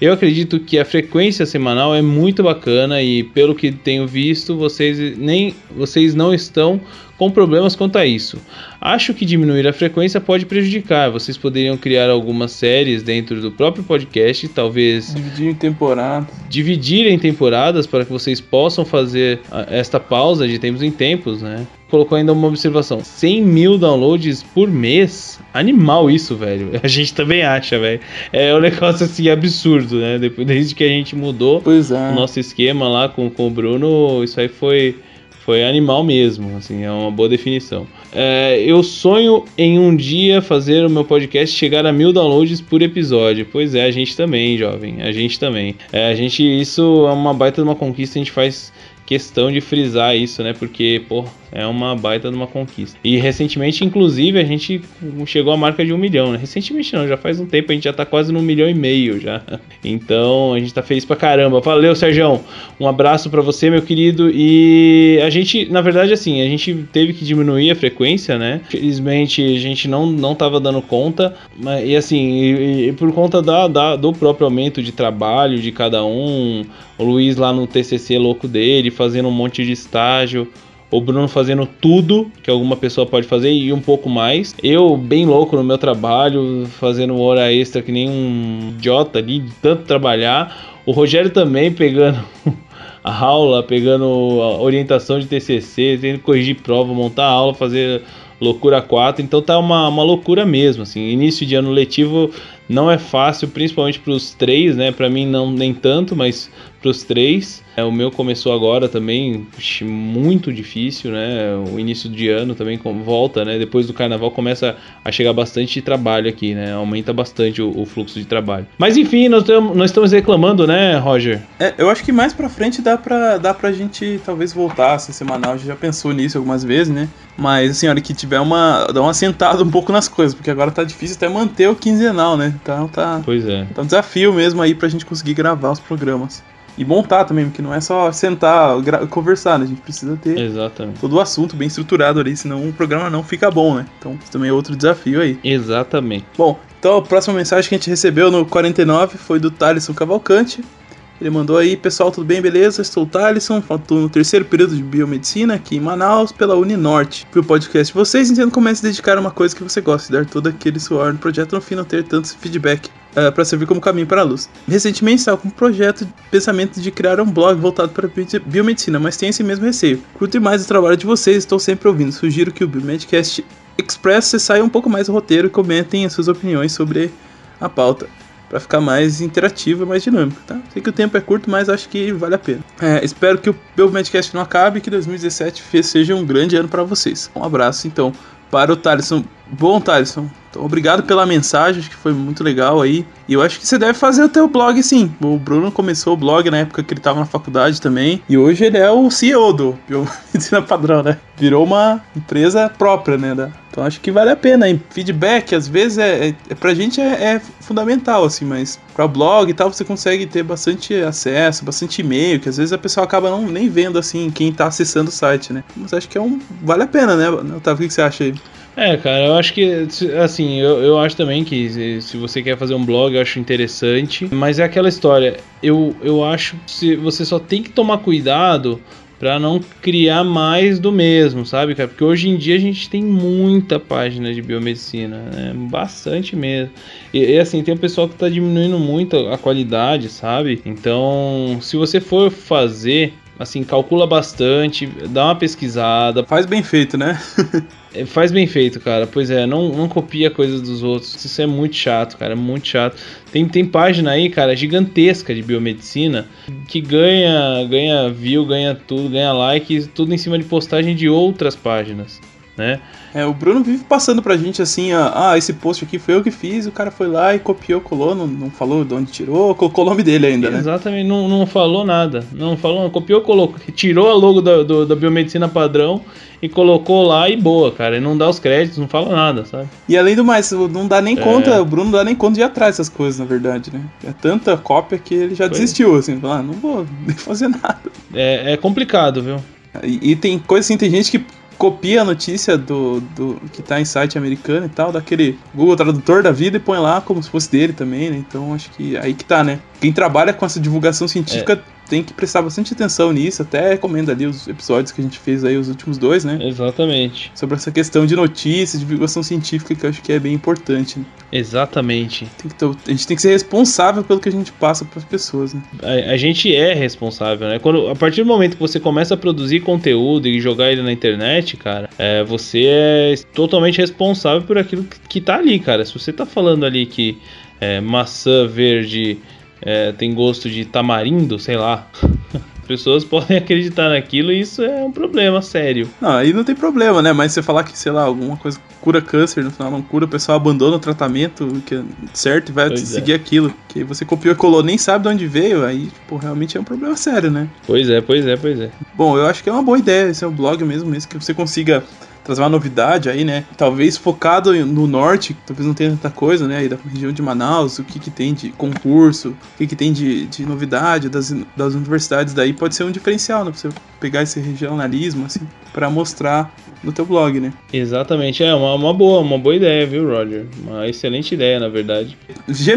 Eu acredito que a frequência semanal é muito bacana e pelo que tenho visto, vocês nem vocês não estão com problemas quanto a isso. Acho que diminuir a frequência pode prejudicar. Vocês poderiam criar algumas séries dentro do próprio podcast, talvez Dividir em temporada. dividir em temporadas para que vocês possam fazer ah, esta pausa de tempos em tempos, né? Colocou ainda uma observação: 100 mil downloads por mês? Animal isso, velho. A gente também acha, velho. É um negócio assim absurdo, né? Depois, desde que a gente mudou Pois é. o nosso esquema lá com, com o Bruno, isso aí foi, foi animal mesmo, assim, é uma boa definição. É, eu sonho em um dia fazer o meu podcast chegar a mil downloads por episódio. Pois é, a gente também, jovem, a gente também. É, a gente, isso é uma baita de uma conquista, a gente faz questão de frisar isso, né? Porque, pô, é uma baita de uma conquista. E recentemente, inclusive, a gente chegou à marca de um milhão, né? Recentemente não, já faz um tempo, a gente já tá quase no milhão e meio já. Então, a gente tá feliz pra caramba. Valeu, Sérgio. Um abraço para você, meu querido. E a gente, na verdade, assim, a gente teve que diminuir a frequência, né? Felizmente, a gente não, não tava dando conta. Mas, e assim, e, e por conta da, da, do próprio aumento de trabalho de cada um, o Luiz lá no TCC louco dele, fazendo um monte de estágio o Bruno fazendo tudo que alguma pessoa pode fazer e um pouco mais. Eu bem louco no meu trabalho, fazendo hora extra que nem um idiota ali, de tanto trabalhar. O Rogério também pegando a aula, pegando a orientação de TCC, tendo que corrigir prova, montar aula, fazer loucura 4. Então tá uma, uma loucura mesmo, assim. Início de ano letivo não é fácil, principalmente para os três, né? Para mim não nem tanto, mas para os três. É, o meu começou agora também, muito difícil, né? O início de ano também volta, né? Depois do carnaval começa a chegar bastante trabalho aqui, né? Aumenta bastante o, o fluxo de trabalho. Mas enfim, nós, nós estamos reclamando, né, Roger? É, eu acho que mais pra frente dá pra, dá pra gente talvez voltar a ser semanal. A gente já pensou nisso algumas vezes, né? Mas assim, a hora que tiver uma. dá uma sentada um pouco nas coisas, porque agora tá difícil até manter o quinzenal, né? Então tá. Pois é. Tá um desafio mesmo aí pra gente conseguir gravar os programas e montar também, porque não é só sentar, conversar, né? A gente precisa ter Exatamente. todo o assunto bem estruturado ali, senão o programa não fica bom, né? Então, isso também é outro desafio aí. Exatamente. Bom, então a próxima mensagem que a gente recebeu no 49 foi do Thaleson Cavalcante. Ele mandou aí, pessoal, tudo bem, beleza? Estou o Thaleson, faltou no terceiro período de biomedicina aqui em Manaus, pela Uninorte. Pro podcast de vocês, entendo como é se dedicar a uma coisa que você gosta e dar todo aquele suor no projeto no fim não ter tanto feedback uh, eh, para servir como caminho para a luz. Recentemente estava com um projeto de pensamento de criar um blog voltado para biomedicina, mas tem esse mesmo receio. Curto mais o trabalho de vocês, estou sempre ouvindo. Sugiro que o Biomedcast Express saia um pouco mais do roteiro e comentem as suas opiniões sobre a pauta para ficar mais interativo e mais dinâmico, tá? Sei que o tempo é curto, mas acho que vale a pena. É, espero que o meu Medcast não acabe e que 2017 seja um grande ano para vocês. Um abraço, então, para o Thaleson. Bom, Thaleson, então, obrigado pela mensagem, acho que foi muito legal aí. E eu acho que você deve fazer o teu blog sim. O Bruno começou o blog na época que ele estava na faculdade também. E hoje ele é o CEO do Biomedicina Padrão, né? Virou uma empresa própria, né? Então acho que vale a pena. E feedback, às vezes, é, é, é pra gente é, é fundamental, assim, mas para blog e tal, você consegue ter bastante acesso, bastante e-mail, que às vezes a pessoa acaba não, nem vendo, assim, quem tá acessando o site, né? Mas acho que é um. Vale a pena, né, Otávio? O que você acha aí? É, cara, eu acho que, assim, eu, eu acho também que se você quer fazer um blog, eu acho interessante. Mas é aquela história, eu, eu acho que você só tem que tomar cuidado para não criar mais do mesmo, sabe, cara? Porque hoje em dia a gente tem muita página de biomedicina, né? Bastante mesmo. E, e assim, tem um pessoal que tá diminuindo muito a qualidade, sabe? Então, se você for fazer assim, calcula bastante, dá uma pesquisada. Faz bem feito, né? É, faz bem feito, cara. Pois é, não, não copia coisas dos outros. Isso é muito chato, cara. É muito chato. Tem, tem página aí, cara, gigantesca de biomedicina que ganha, ganha view, ganha tudo, ganha like, tudo em cima de postagem de outras páginas né? É, o Bruno vive passando pra gente assim, ah, esse post aqui foi eu que fiz, o cara foi lá e copiou, colou, não, não falou de onde tirou, colocou o nome dele ainda, né? Exatamente, não, não falou nada. Não falou, copiou, colocou, tirou a logo da, do, da biomedicina padrão e colocou lá e boa, cara. E não dá os créditos, não fala nada, sabe? E além do mais, não dá nem é. conta, o Bruno não dá nem conta de ir atrás dessas coisas, na verdade, né? É tanta cópia que ele já desistiu, assim, ah, não vou nem fazer nada. É, é complicado, viu? E, e, tem coisa assim, tem gente que copia a notícia do, do que tá em site americano e tal, daquele Google Tradutor da vida e põe lá como se fosse dele também, né? Então acho que aí que tá, né? Quem trabalha com essa divulgação científica é tem que prestar bastante atenção nisso. Até recomendo ali os episódios que a gente fez aí, os últimos dois, né? Exatamente. Sobre essa questão de notícias, divulgação científica, que eu acho que é bem importante. Né? Exatamente. Ter, a gente tem que ser responsável pelo que a gente passa para as pessoas, né? A, a, gente é responsável, né? Quando, a partir do momento que você começa a produzir conteúdo e jogar ele na internet, cara, é, você é totalmente responsável por aquilo que, que tá ali, cara. Se você tá falando ali que é, maçã verde é, tem gosto de tamarindo, sei lá. pessoas podem acreditar naquilo e isso é um problema sério. Não, aí não tem problema, né? Mas você falar que, sei lá, alguma coisa cura câncer, no final não cura, o pessoal abandona o tratamento que é certo e vai Pois seguir aquilo. Que você copiou e colou, nem sabe de onde veio, aí, tipo, realmente é um problema sério, né? Pois é, pois é, pois é. Bom, eu acho que é uma boa ideia esse é o blog mesmo, mesmo que você consiga trazer uma novidade aí, né? Talvez focado no norte, talvez não tenha tanta coisa, né? Aí da região de Manaus, o que que tem de concurso, o que que tem de, de novidade das, das universidades daí pode ser um diferencial, né? Pra você pegar esse regionalismo, assim, pra mostrar no teu blog, né? Exatamente, é uma, uma boa, uma boa ideia, viu, Roger? Uma excelente ideia, na verdade.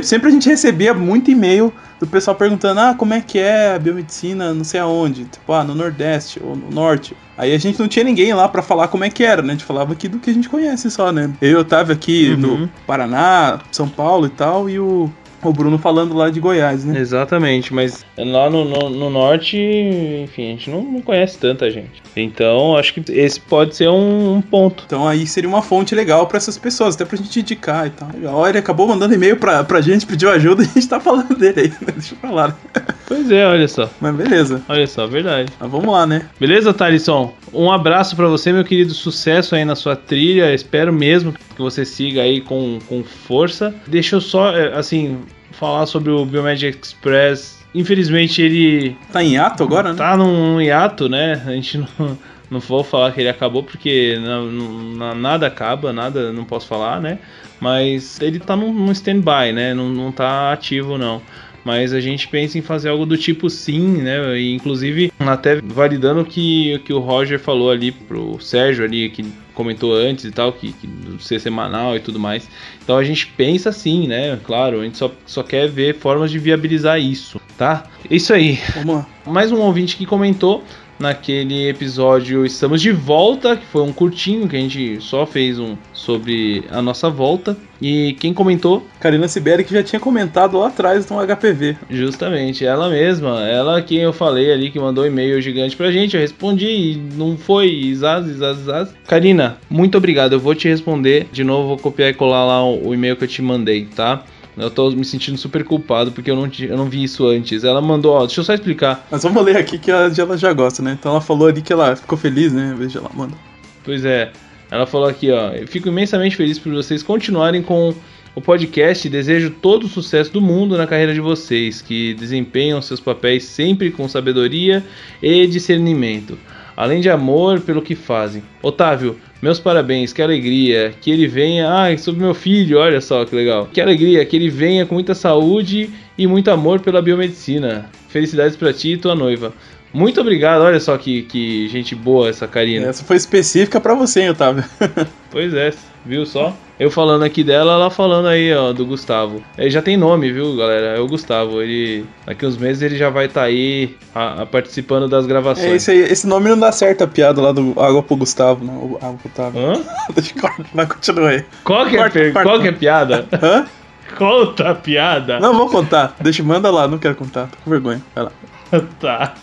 Sempre a gente recebia muito e-mail do pessoal perguntando, ah, como é que é a biomedicina, não sei aonde, tipo, ah, no Nordeste ou no Norte. Aí a gente não tinha ninguém lá pra falar como é que era, né? A gente falava aqui do que a gente conhece só, né? Eu e o Otávio aqui Uhum. no Paraná, São Paulo e tal, e o, o Bruno falando lá de Goiás, né? Exatamente, mas lá no, no, no norte, enfim, a gente não, não conhece tanta gente. Então, acho que esse pode ser um, um ponto. Então aí seria uma fonte legal pra essas pessoas, até pra gente indicar e tal. Ele acabou mandando e-mail pra, pra gente, pediu ajuda e a gente tá falando dele aí, né? Deixa pra lá. Pois é, olha só. Mas beleza. Olha só, verdade. Mas vamos lá, né? Beleza, Thalisson? Um abraço pra você, meu querido. Sucesso aí na sua trilha. Espero mesmo que você siga aí com, com força. Deixa eu só, é, assim, falar sobre o Biomed Express. Infelizmente ele Tá em ato agora, né? tá num hiato, né? A gente não, não vou falar que ele acabou porque na- na- nada acaba, nada, não posso falar, né? Mas ele tá num, num stand-by, né? Não, não tá ativo, não. Mas a gente pensa em fazer algo do tipo sim, né? E, inclusive, até validando o que, o que o Roger falou ali pro Sérgio ali, que comentou antes e tal, que, que ser semanal e tudo mais. Então a gente pensa sim, né? Claro, a gente só, só quer ver formas de viabilizar isso, tá? Isso aí. Vamos lá. Mais um ouvinte que comentou naquele episódio Estamos de Volta, que foi um curtinho que a gente só fez um sobre a nossa volta. E quem comentou, Karina Sibeli que já tinha comentado lá atrás no HPV. justamente ela mesma, ela que eu falei ali que mandou um e-mail gigante pra gente, eu respondi e não foi zaz, zaz, zaz. Karina, muito obrigado, eu vou te responder de novo, vou copiar e colar lá o, o e-mail que eu te mandei, tá? Eu tô me sentindo super culpado porque eu não, eu não vi isso antes. Ela mandou, ó, deixa eu só explicar. Mas vamos ler aqui que ela, ela já gosta, né? Então ela falou ali que ela ficou feliz, né? Veja lá, manda. Pois é. Ela falou aqui, ó. Eu fico imensamente feliz por vocês continuarem com o podcast e desejo todo o sucesso do mundo na carreira de vocês, que desempenham seus papéis sempre com sabedoria e discernimento, além de amor pelo que fazem. Otávio, meus parabéns, que alegria, que ele venha. Ai, sobre meu filho, olha só que legal. Que alegria, que ele venha com muita saúde e muito amor pela biomedicina. Felicidades pra ti e tua noiva. Muito obrigado, olha só que, que gente boa essa Karina. Essa foi específica pra você, hein, Otávio? Pois é, viu só? Eu falando aqui dela, ela falando aí, ó, do Gustavo. Ele já tem nome, viu, galera? É o Gustavo. Ele. Daqui uns meses ele já vai estar aí a- a participando das gravações. É, esse, aí, esse nome não dá certo a piada lá do Água pro Gustavo, não. O Água pro Otávio. Hã? Deixa eu cortar, mas continua aí. Qual que é, qual que é piada? Hã? Conta a piada. Não, vou contar. Deixa, manda lá, não quero contar. Tô com vergonha. Vai lá. tá.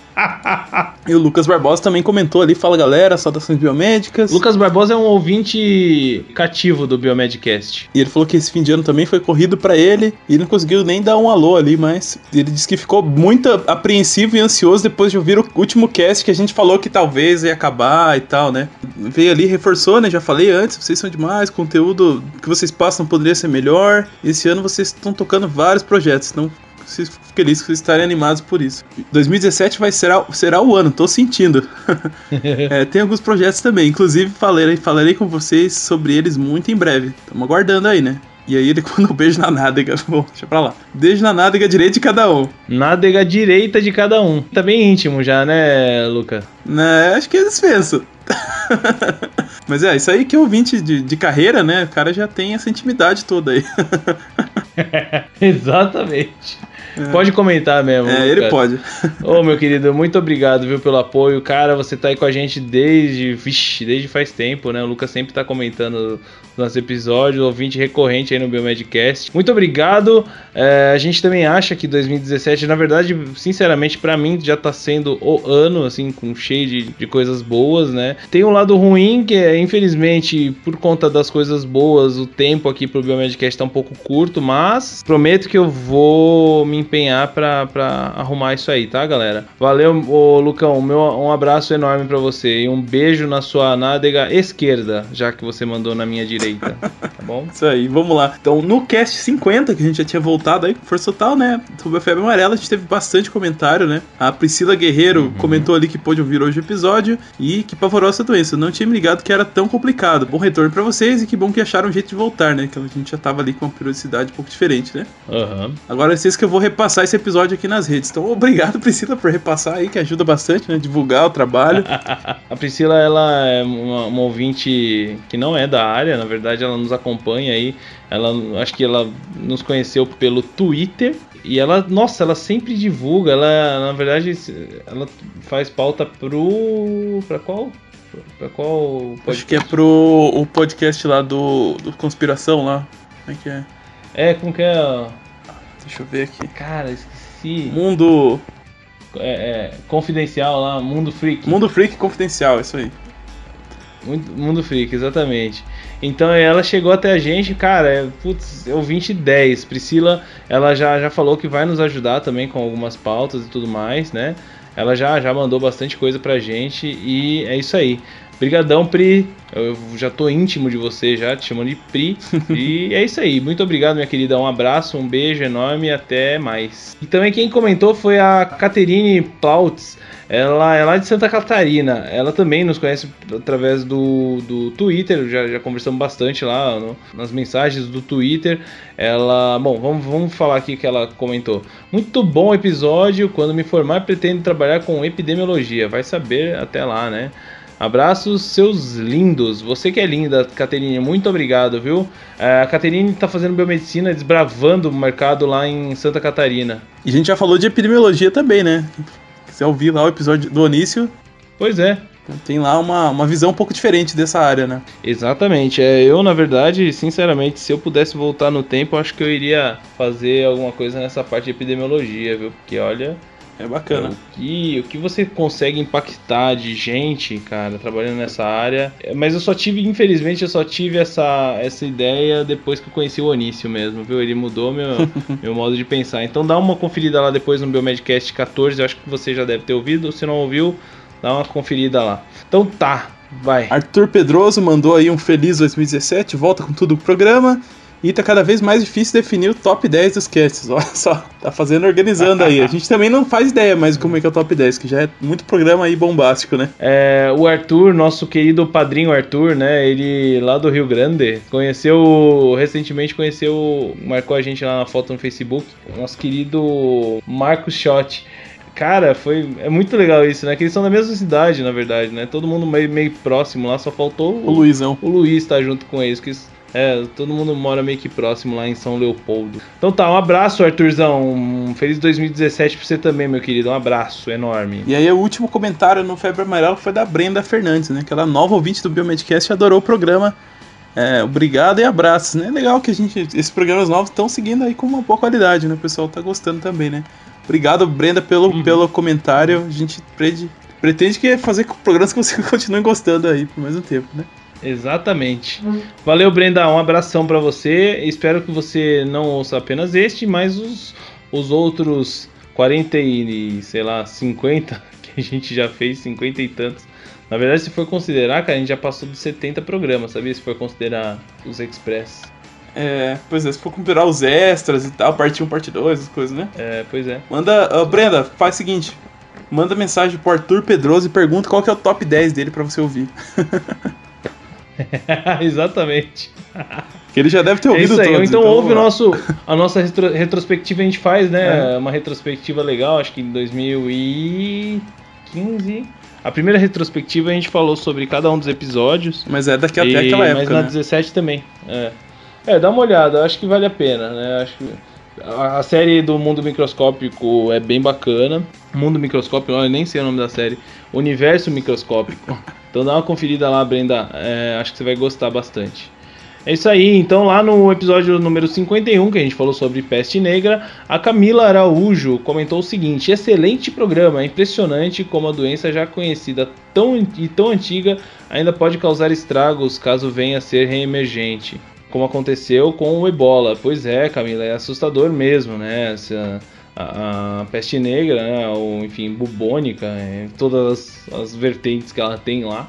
E o Lucas Barbosa também comentou ali, fala galera, saudações biomédicas. Lucas Barbosa é um ouvinte cativo do Biomedcast. E ele falou que esse fim de ano também foi corrido pra ele e ele não conseguiu nem dar um alô ali, mas ele disse que ficou muito apreensivo e ansioso depois de ouvir o último cast que a gente falou que talvez ia acabar e tal, né? Veio ali, reforçou, né? Já falei antes, vocês são demais, conteúdo que vocês passam poderia ser melhor. Esse ano vocês estão tocando vários projetos, então feliz que vocês estarem animados por isso. 2017 vai será, será o ano, tô sentindo. É, tem alguns projetos também, inclusive falarei, falarei com vocês sobre eles muito em breve. Estamos aguardando aí, né? E aí ele quando um beijo na nádega. Bom, deixa pra lá. Beijo na nádega direita de cada um. Nádega direita de cada um. Tá bem íntimo já, né, Luca? Né, acho que eles pensam. Mas é, isso aí que é ouvinte de, de carreira, né? O cara já tem essa intimidade toda aí. Exatamente. Pode comentar mesmo. É, ele Lucas. pode. Ô, meu querido, muito obrigado, viu, pelo apoio. Cara, você tá aí com a gente desde, vixe, desde faz tempo, né? O Lucas sempre tá comentando nosso episódio, ouvinte recorrente aí no Biomedcast. Muito obrigado. É, a gente também acha que 2017, na verdade, sinceramente, para mim já tá sendo o ano, assim, com cheio de, de coisas boas, né? Tem um lado ruim, que é, infelizmente, por conta das coisas boas, o tempo aqui pro Biomedcast tá um pouco curto, mas prometo que eu vou me empenhar para arrumar isso aí, tá, galera? Valeu, ô, Lucão, meu, um abraço enorme para você e um beijo na sua nádega esquerda, já que você mandou na minha direita, tá bom? Isso aí, vamos lá. Então, no cast 50, que a gente já tinha voltado aí com força total, né? Sobre a febre amarela, a gente teve bastante comentário, né? A Priscila Guerreiro uhum. comentou ali que pôde ouvir hoje o episódio e que pavorou essa doença. Não tinha me ligado que era tão complicado. Bom retorno para vocês e que bom que acharam um jeito de voltar, né? Que a gente já tava ali com uma periodicidade um pouco diferente, né? Uhum. Agora vocês que eu vou repassar esse episódio aqui nas redes. Então, obrigado, Priscila, por repassar aí, que ajuda bastante, né? Divulgar o trabalho. a Priscila, ela é uma, uma ouvinte que não é da área, na verdade, ela nos acompanha aí. Ela, acho que ela nos conheceu pelo Twitter e ela, nossa, ela sempre divulga. Ela, na verdade, ela faz pauta pro, para qual? Pra qual podcast? Acho que é pro o podcast lá do, do Conspiração lá. Como é que é? É, como que é? Deixa eu ver aqui. Cara, esqueci. Mundo. É, é, confidencial lá, Mundo Freak. Mundo Freak Confidencial, isso aí. Mundo Freak, exatamente. Então ela chegou até a gente, cara, é, putz, é o 2010. Priscila, ela já, já falou que vai nos ajudar também com algumas pautas e tudo mais, né? Ela já, já mandou bastante coisa pra gente e é isso aí. Brigadão, Pri. Eu já tô íntimo de você, já te chamando de Pri. e é isso aí. Muito obrigado, minha querida. Um abraço, um beijo enorme e até mais. E também quem comentou foi a Caterine Plautz. Ela é lá de Santa Catarina. Ela também nos conhece através do, do Twitter. Já, já conversamos bastante lá no, nas mensagens do Twitter. Ela. Bom, vamos, vamos falar aqui que ela comentou. Muito bom episódio. Quando me formar, pretendo trabalhar com epidemiologia. Vai saber até lá, né? Abraços, seus lindos. Você que é linda, Caterine, muito obrigado, viu? É, a Caterine tá fazendo biomedicina, desbravando o mercado lá em Santa Catarina. E a gente já falou de epidemiologia também, né? Quiser ouvir lá o episódio do Onício. Pois é. Tem lá uma, uma visão um pouco diferente dessa área, né? Exatamente. É, eu, na verdade, sinceramente, se eu pudesse voltar no tempo, acho que eu iria fazer alguma coisa nessa parte de epidemiologia, viu? Porque olha, é bacana. O que, o que você consegue impactar de gente, cara, trabalhando nessa área. Mas eu só tive, infelizmente, eu só tive essa, essa ideia depois que eu conheci o Onício mesmo, viu? Ele mudou meu, meu modo de pensar. Então dá uma conferida lá depois no Biomedcast 14, eu acho que você já deve ter ouvido. Se não ouviu, dá uma conferida lá. Então tá, vai. Arthur Pedroso mandou aí um feliz 2017, volta com tudo o programa. E tá cada vez mais difícil definir o top 10 dos casts. Olha só, tá fazendo, organizando aí. A gente também não faz ideia mais como é que é o top 10, que já é muito programa aí bombástico, né? É, o Arthur, nosso querido padrinho Arthur, né? Ele lá do Rio Grande, conheceu, recentemente conheceu, marcou a gente lá na foto no Facebook, nosso querido Marcos Schott. Cara, foi. É muito legal isso, né? Que eles são da mesma cidade, na verdade, né? Todo mundo meio, meio próximo lá, só faltou o, o Luizão. O Luiz tá junto com eles, que é, todo mundo mora meio que próximo lá em São Leopoldo. Então tá, um abraço, Arthurzão. Um feliz 2017 pra você também, meu querido. Um abraço enorme. E aí, o último comentário no Febre Amarelo foi da Brenda Fernandes, né? Aquela nova ouvinte do Biomedcast adorou o programa. É, obrigado e abraços, né? Legal que a gente, esses programas novos estão seguindo aí com uma boa qualidade, né? O pessoal tá gostando também, né? Obrigado, Brenda, pelo, uhum. pelo comentário. A gente pretende, pretende que fazer programas que você continue gostando aí por mais um tempo, né? Exatamente. Valeu, Brenda. Um abração para você. Espero que você não ouça apenas este, mas os, os outros 40 e, sei lá, 50 que a gente já fez, 50 e tantos. Na verdade, se for considerar, cara, a gente já passou de 70 programas, sabia? Se for considerar os Express. É, pois é, se for considerar os extras e tal, parte 1, parte 2, as coisas, né? É, pois é. Manda, uh, Brenda, faz o seguinte, manda mensagem pro Arthur Pedroso e pergunta qual que é o top 10 dele para você ouvir. Exatamente. Que ele já deve ter é ouvido é todos, então, então ouve o nosso, a nossa retro, retrospectiva, a gente faz, né? É. Uma retrospectiva legal, acho que em 2015. A primeira retrospectiva a gente falou sobre cada um dos episódios. Mas é daqui até aquela época. Mas na né? 17 também. É. é, dá uma olhada, acho que vale a pena, né? Acho que a série do Mundo Microscópico é bem bacana. Mundo Microscópico, eu nem sei o nome da série. Universo Microscópico. Então dá uma conferida lá, Brenda. É, acho que você vai gostar bastante. É isso aí, então lá no episódio número 51, que a gente falou sobre peste negra, a Camila Araújo comentou o seguinte: excelente programa, é impressionante como a doença já conhecida tão, e tão antiga ainda pode causar estragos caso venha a ser reemergente. Como aconteceu com o ebola. Pois é, Camila, é assustador mesmo, né? Essa, a, peste negra, né? ou enfim, bubônica, é, todas as, as vertentes que ela tem lá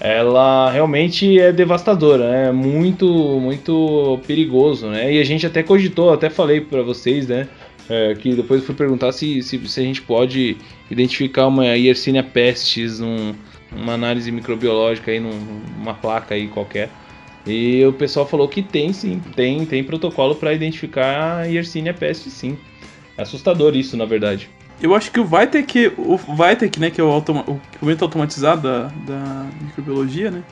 ela realmente é devastadora, é né? muito, muito perigoso, né? E a gente até cogitou, até falei para vocês, né? É, que depois fui perguntar se, se, se, a gente pode identificar uma Yersinia pestis num, uma análise microbiológica aí num, numa placa aí qualquer. E o pessoal falou que tem sim, tem, tem protocolo para identificar a Yersinia pestis sim. É assustador isso, na verdade. Eu acho que o Vitek, o Vitek, né, que é o, automa o equipamento automatizado da, da microbiologia, né?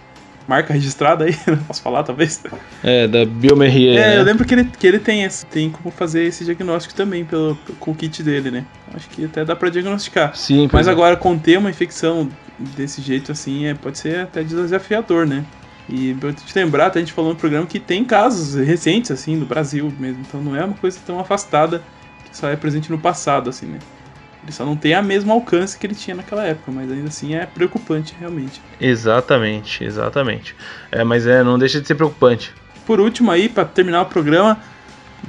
Marca registrada aí, posso falar talvez? É, da Biomerrier. É, né? eu lembro que ele, que ele tem, esse, tem como fazer esse diagnóstico também pelo, com o kit dele, né? Acho que até dá pra diagnosticar. Sim, Mas é. agora, conter uma infecção desse jeito assim, é, pode ser até desafiador, né? E pra te lembrar, até a gente falou no programa que tem casos recentes, assim, no Brasil mesmo. Então não é uma coisa tão afastada só é presente no passado, assim, né? Ele só não tem a mesmo alcance que ele tinha naquela época, mas ainda assim é preocupante realmente. Exatamente, exatamente. É, mas é, não deixa de ser preocupante. Por último aí, para terminar o programa,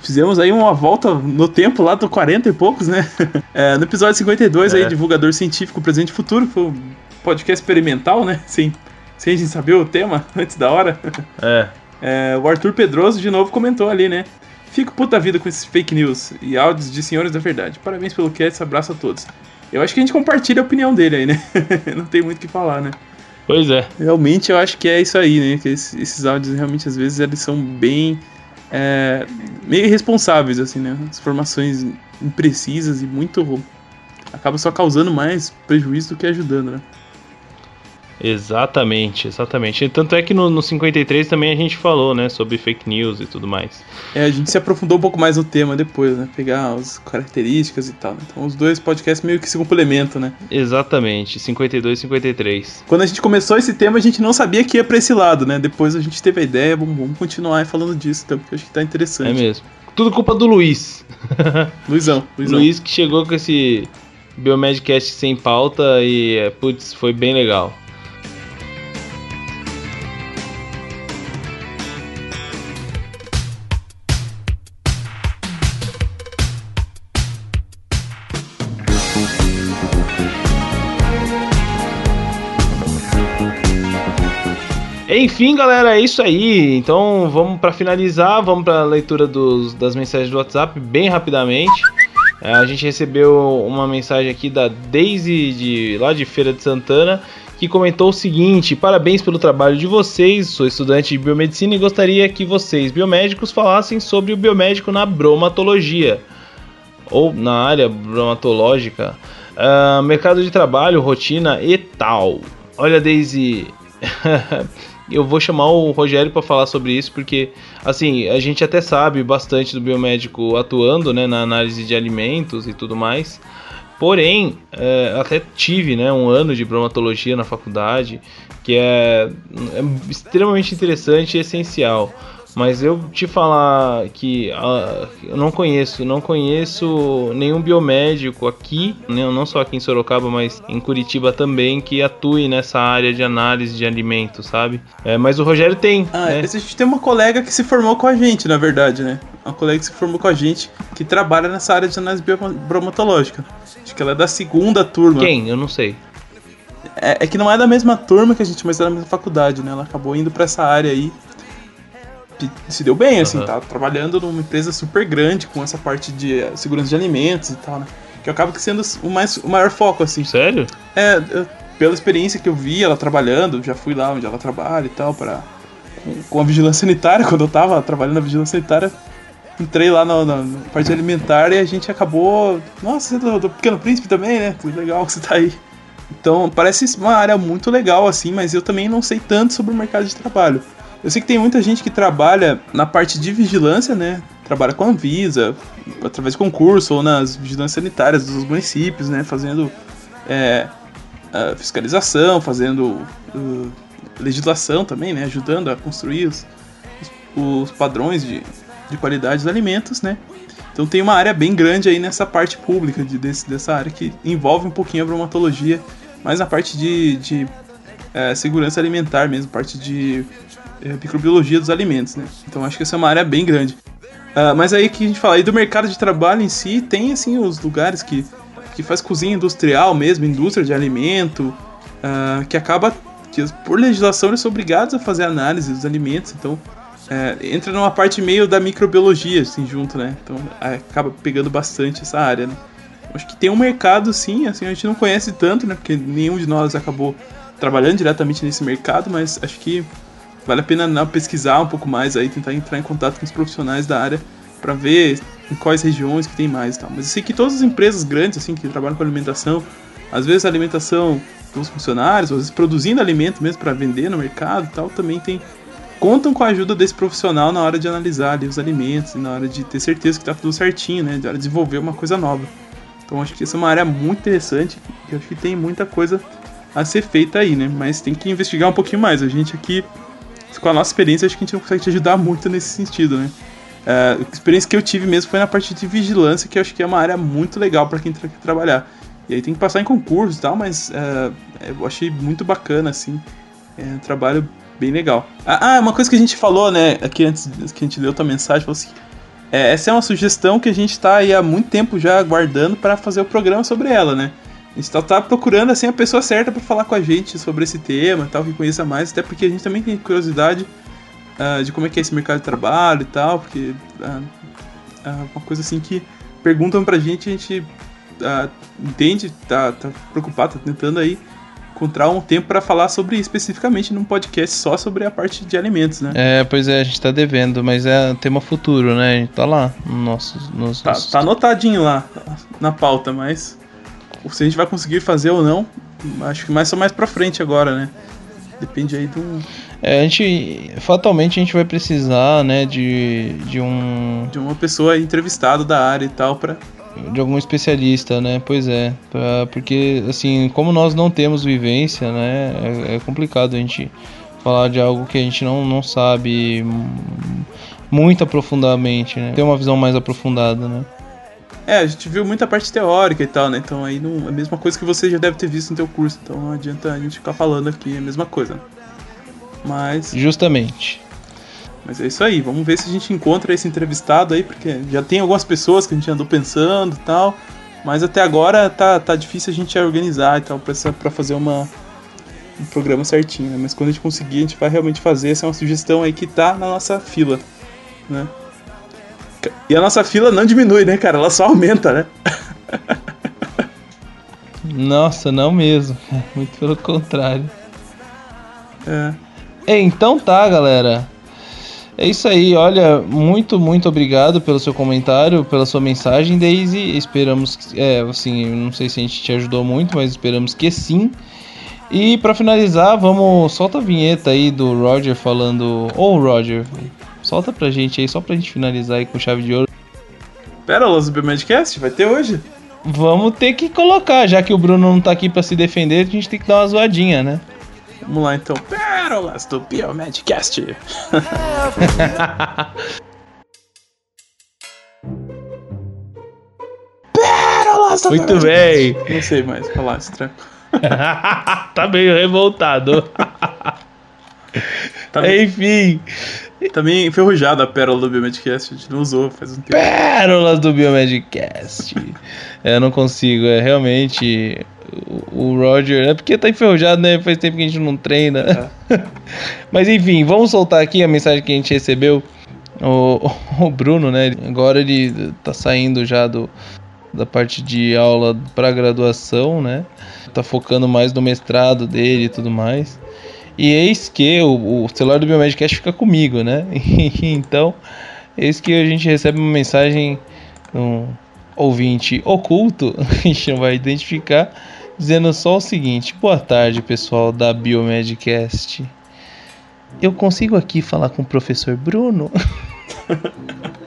fizemos aí uma volta no tempo lá do 40 e poucos, né? É, no episódio 52 É. aí, divulgador científico presente e futuro, foi um podcast experimental, né? Sem, sem a gente saber o tema antes da hora. É, É, o Arthur Pedroso de novo comentou ali, né? Fico puta vida com esses fake news e áudios de senhores da verdade. Parabéns pelo cast, abraço a todos. Eu acho que a gente compartilha a opinião dele aí, né? Não tem muito o que falar, né? pois é. Realmente eu acho que é isso aí, né? Que esses, áudios realmente às vezes eles são bem. é, meio irresponsáveis, assim, né? As informações imprecisas e muito. acaba só causando mais prejuízo do que ajudando, né? Exatamente, exatamente. Tanto é que no, no 53 também a gente falou, né, sobre fake news e tudo mais. É, a gente se aprofundou um pouco mais no tema depois, né? Pegar as características e tal. né? Então os dois podcasts meio que se complementam, né? Exatamente, 52 e 53. Quando a gente começou esse tema, a gente não sabia que ia pra esse lado, né? Depois a gente teve a ideia, vamos, vamos continuar falando disso, então, porque eu acho que tá interessante. É mesmo. Tudo culpa do Luiz. Luizão, Luizão. Luiz que chegou com esse Biomedcast sem pauta e, putz, foi bem legal. Enfim, galera, é isso aí. Então, vamos para finalizar, vamos para a leitura dos, das mensagens do WhatsApp bem rapidamente. É, A gente recebeu uma mensagem aqui da Daisy de lá de Feira de Santana que comentou o seguinte: Parabéns pelo trabalho de vocês. Sou estudante de biomedicina e gostaria que vocês, biomédicos, falassem sobre o biomédico na bromatologia ou na área bromatológica, ah, mercado de trabalho, rotina e tal. Olha, Daisy, eu vou chamar o Rogério para falar sobre isso porque, assim, a gente até sabe bastante do biomédico atuando, né, na análise de alimentos e tudo mais. Porém, é, até tive, né, um ano de bromatologia na faculdade, que é, é extremamente interessante e essencial. Mas eu te falar que ah, eu não conheço, não conheço nenhum biomédico aqui, né, não só aqui em Sorocaba, mas em Curitiba também, que atue nessa área de análise de alimentos, sabe? É, mas o Rogério tem, Ah, né? a gente tem uma colega que se formou com a gente, na verdade, né? Uma colega que se formou com a gente, que trabalha nessa área de análise bromatológica. Acho que ela é da segunda turma. Quem? Eu não sei. É, é que não é da mesma turma que a gente, mas é da mesma faculdade, né? Ela acabou indo pra essa área aí. Se deu bem, assim, Aham. tá trabalhando numa empresa super grande com essa parte de eh, segurança de alimentos e tal, né? Que acaba que sendo o, mais, o maior foco, assim. Sério? É, eu- pela experiência que eu vi ela trabalhando, já fui lá onde ela trabalha e tal, para com, com a vigilância sanitária, quando eu tava trabalhando na vigilância sanitária, entrei lá na, na- na parte alimentar e a gente acabou. Nossa, você é do, do Pequeno Príncipe também, né? Que legal que você tá aí. Então, parece uma área muito legal, assim, mas eu também não sei tanto sobre o mercado de trabalho. Eu sei que tem muita gente que trabalha na parte de vigilância, né? Trabalha com a Anvisa, através de concurso ou nas vigilâncias sanitárias dos municípios, né? Fazendo é, fiscalização, fazendo uh, legislação também, né? Ajudando a construir os, os padrões de, de qualidade dos alimentos, né? Então tem uma área bem grande aí nessa parte pública de, desse, dessa área que envolve um pouquinho a bromatologia, mas na parte de, de é, segurança alimentar mesmo, parte de microbiologia dos alimentos, né? Então acho que essa é uma área bem grande. Uh, mas aí que a gente fala aí do mercado de trabalho em si, tem assim os lugares que, que faz cozinha industrial mesmo, indústria de alimento, uh, que acaba que por legislação eles são obrigados a fazer análise dos alimentos, então é, entra numa parte meio da microbiologia, assim, junto, né? Então acaba pegando bastante essa área, né? Acho que tem um mercado, sim, assim, a gente não conhece tanto, né? Porque nenhum de nós acabou trabalhando diretamente nesse mercado, mas acho que vale a pena né, pesquisar um pouco mais aí, tentar entrar em contato com os profissionais da área para ver em quais regiões que tem mais e tal. Mas eu sei que todas as empresas grandes, assim, que trabalham com alimentação, às vezes a alimentação dos funcionários, às vezes produzindo alimento mesmo para vender no mercado e tal, também tem contam com a ajuda desse profissional na hora de analisar ali, os alimentos, na hora de ter certeza que está tudo certinho, né? De desenvolver uma coisa nova. Então acho que essa é uma área muito interessante, que acho que tem muita coisa a ser feita aí, né? Mas tem que investigar um pouquinho mais. A gente aqui, com a nossa experiência, acho que a gente não consegue te ajudar muito nesse sentido, né? Uh, a experiência que eu tive mesmo foi na parte de vigilância, que eu acho que é uma área muito legal para quem quer trabalhar. E aí tem que passar em concurso e tal, mas uh, eu achei muito bacana, assim. É um trabalho bem legal. Ah, ah, uma coisa que a gente falou, né, aqui antes que a gente leu tua mensagem, falou assim, é, essa é uma sugestão que a gente está aí há muito tempo já aguardando para fazer o programa sobre ela, né? A gente tá, tá procurando assim a pessoa certa para falar com a gente sobre esse tema, tal, que conheça mais, até porque a gente também tem curiosidade uh, de como é que é esse mercado de trabalho e tal, porque uh, uh, uma coisa assim que perguntam pra gente, a gente entende, tá, tá preocupado, tá tentando aí encontrar um tempo para falar sobre especificamente num podcast só sobre a parte de alimentos, né? É, pois é, a gente tá devendo, mas é tema futuro, né? A gente tá lá no nosso. Nos, tá, tá anotadinho lá na pauta, mas se a gente vai conseguir fazer ou não, acho que mais só mais pra frente agora, né? Depende aí do. É, a gente. Fatalmente a gente vai precisar, né, de, de um. De uma pessoa entrevistada da área e tal pra de algum especialista, né? Pois é, pra, porque assim, como nós não temos vivência, né? É, é, complicado a gente falar de algo que a gente não, não sabe muito aprofundadamente, né? Ter uma visão mais aprofundada, né? É, a gente viu muita parte teórica e tal, né? Então aí não, é a mesma coisa que você já deve ter visto no teu curso, então não adianta a gente ficar falando aqui é a mesma coisa. Mas. Justamente. Mas é isso aí, vamos ver se a gente encontra esse entrevistado aí, porque já tem algumas pessoas que a gente andou pensando e tal, mas até agora tá, tá difícil a gente organizar e tal pra, pra fazer uma, um programa certinho, né? Mas quando a gente conseguir, a gente vai realmente fazer. Essa é uma sugestão aí que tá na nossa fila, né? E a nossa fila não diminui, né, cara? Ela só aumenta, né? Nossa, não mesmo. Muito pelo contrário. É. Então tá, galera. É isso aí, olha, muito, muito obrigado pelo seu comentário, pela sua mensagem, Daisy. Esperamos, é, assim, não sei se a gente te ajudou muito, mas esperamos que sim. E para finalizar, vamos, solta a vinheta aí do Roger falando. Ô, oh, Roger, solta pra gente aí, só pra gente finalizar aí com chave de ouro. Pérolas do Biomedcast, vai ter hoje? Vamos ter que colocar, já que o Bruno não tá aqui para se defender, a gente tem que dar uma zoadinha, né? Vamos lá então. Pérolas do Biomedcast. Pérolas do Muito bem. Não sei mais falar esse tá meio revoltado. tá Enfim. Meio enferrujado a pérola do Biomedcast, a gente não usou faz um tempo. Pérolas do Biomedcast. é, eu não consigo, é realmente o Roger. É porque tá enferrujado, né? Faz tempo que a gente não treina. É. Mas enfim, vamos soltar aqui a mensagem que a gente recebeu. O, o Bruno, né? Agora ele tá saindo já do, da parte de aula para graduação, né? Tá focando mais no mestrado dele e tudo mais. E eis que o, o celular do Biomedcast fica comigo, né? então, eis que a gente recebe uma mensagem, um ouvinte oculto, a gente não vai identificar, dizendo só o seguinte: Boa tarde, pessoal da Biomedcast. Eu consigo aqui falar com o professor Bruno?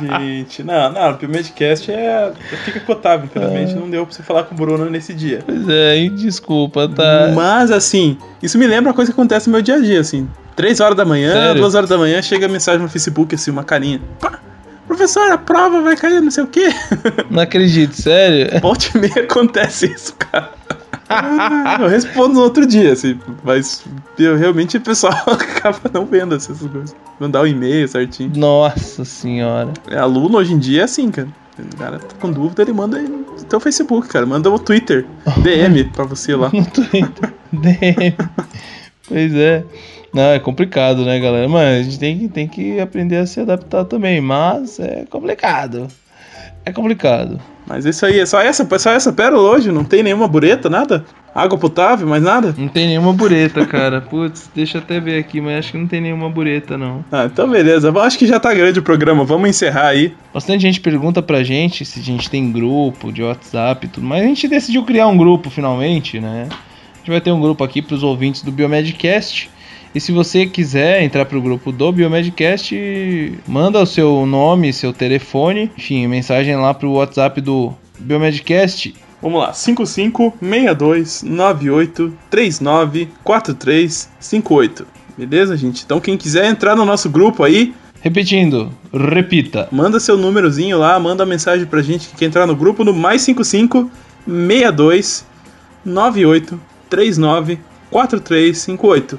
Gente, não, não, o Biomedcast é. Fica cotável, infelizmente. Não deu pra você falar com o Bruno nesse dia. Pois é, hein, desculpa, tá? Mas, assim, isso me lembra uma coisa que acontece no meu dia a dia, assim. Três horas da manhã, Sério? duas horas da manhã, chega a mensagem no Facebook, assim, uma carinha. Pá, professor, a prova vai cair, não sei o quê. Não acredito, sério? Volta e meia acontece isso, cara. Eu respondo no outro dia, assim, mas eu, realmente o pessoal acaba não vendo essas coisas. Mandar o e-mail certinho. Nossa senhora. É, aluno hoje em dia é assim, cara. O cara tá com dúvida, ele manda no teu Facebook, cara. Manda o Twitter, DM pra você lá. No Twitter. DM. Pois é. Não, é complicado, né, galera? Mas a gente tem que, tem que aprender a se adaptar também. Mas é complicado. É complicado. Mas isso aí, é só essa, só essa pérola hoje? Não tem nenhuma bureta, nada? Água potável, mais nada? Não tem nenhuma bureta, cara. Putz, deixa eu até ver aqui, mas acho que não tem nenhuma bureta, não. Ah, então beleza. Acho que já tá grande o programa. Vamos encerrar aí. Bastante gente pergunta pra gente se a gente tem grupo de WhatsApp e tudo, mas a gente decidiu criar um grupo finalmente, né? A gente vai ter um grupo aqui pros ouvintes do Biomedcast. E se você quiser entrar pro grupo do Biomedcast, manda o seu nome, seu telefone, enfim, mensagem lá pro WhatsApp do Biomedcast. Vamos lá. 556298394358. Beleza, gente? Então quem quiser entrar no nosso grupo aí, Repetindo, repita. manda seu númerozinho lá, manda mensagem pra gente que quer entrar no grupo no mais 55 62 98 39 4358.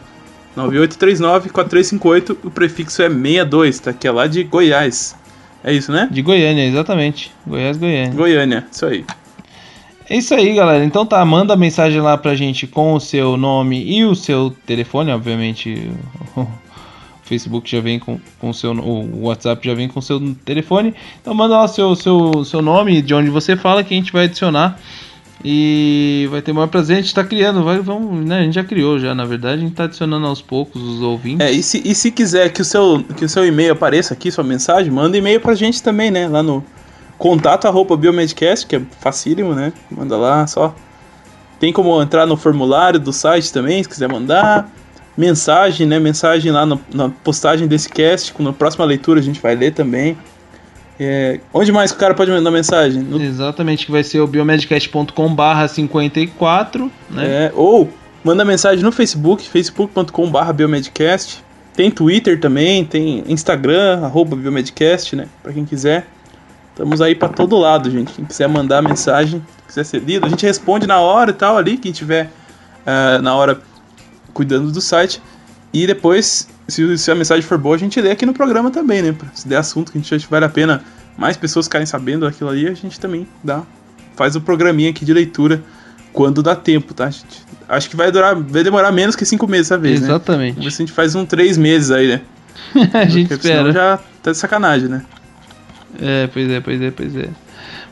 9839 4358, o prefixo é 62, tá? Que é lá de Goiás. É isso, né? De Goiânia, exatamente. Goiás, Goiânia. Goiânia, isso aí. É isso aí, galera. Então tá, manda mensagem lá pra gente com o seu nome e o seu telefone, obviamente. O Facebook já vem com o seu. O WhatsApp já vem com o seu telefone. Então manda lá o seu, seu, seu nome, de onde você fala, que a gente vai adicionar. E vai ter o maior prazer, a gente tá criando, vai, vamos, né? A gente já criou já, na verdade, a gente tá adicionando aos poucos os ouvintes. É, e se, e se quiser que o, seu, que o seu e-mail apareça aqui, sua mensagem, manda e-mail pra gente também, né? Lá no contato arroba biomedcast, que é facílimo, né? Manda lá, só. Tem como entrar no formulário do site também, se quiser mandar. Mensagem, né? Mensagem lá no- na postagem desse cast, na próxima leitura a gente vai ler também. É, onde mais que o cara pode mandar mensagem? No Exatamente, que vai ser o biomedcast.com barra 54, né? É, ou manda mensagem no Facebook, facebook.com.br biomedcast. Tem Twitter também, tem Instagram, arroba biomedcast, né? Pra quem quiser. Estamos aí pra todo lado, gente. Quem quiser mandar mensagem, quiser ser lido, a gente responde na hora e tal ali, quem tiver eh, na hora cuidando do site. E depois, se, se a mensagem for boa, a gente lê aqui no programa também, né? Se der assunto que a gente acha que vale a pena mais pessoas ficarem sabendo daquilo ali, a gente também dá. Faz o programinha aqui de leitura quando dá tempo, tá, gente? Acho que vai durar, vai demorar menos que cinco meses essa vez, né? Vamos ver Exatamente. se a gente faz um três meses aí, né? a gente Porque senão espera. já tá de sacanagem, né? É, pois é, pois é, pois é.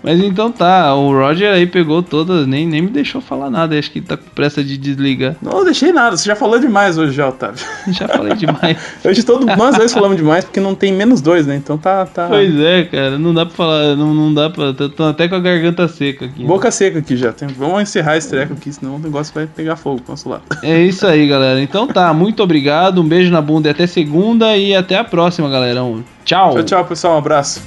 Mas então tá, o Roger aí pegou todas, nem, nem me deixou falar nada, acho que tá com pressa de desligar. Não deixei nada, você já falou demais hoje já, Otávio. Já falei demais. Hoje todo, nós dois falamos demais porque não tem menos dois, né? Então tá. tá pois é, cara, não dá pra falar, não, não dá pra. Tô, até com a garganta seca aqui. Boca seca aqui já. Tem- vamos encerrar esse treco aqui, senão o negócio vai pegar fogo pro nosso lado. É isso aí, galera. Então tá, muito obrigado, um beijo na bunda e até segunda e até a próxima, galera. Um Tchau. Tchau, tchau, pessoal. Um abraço.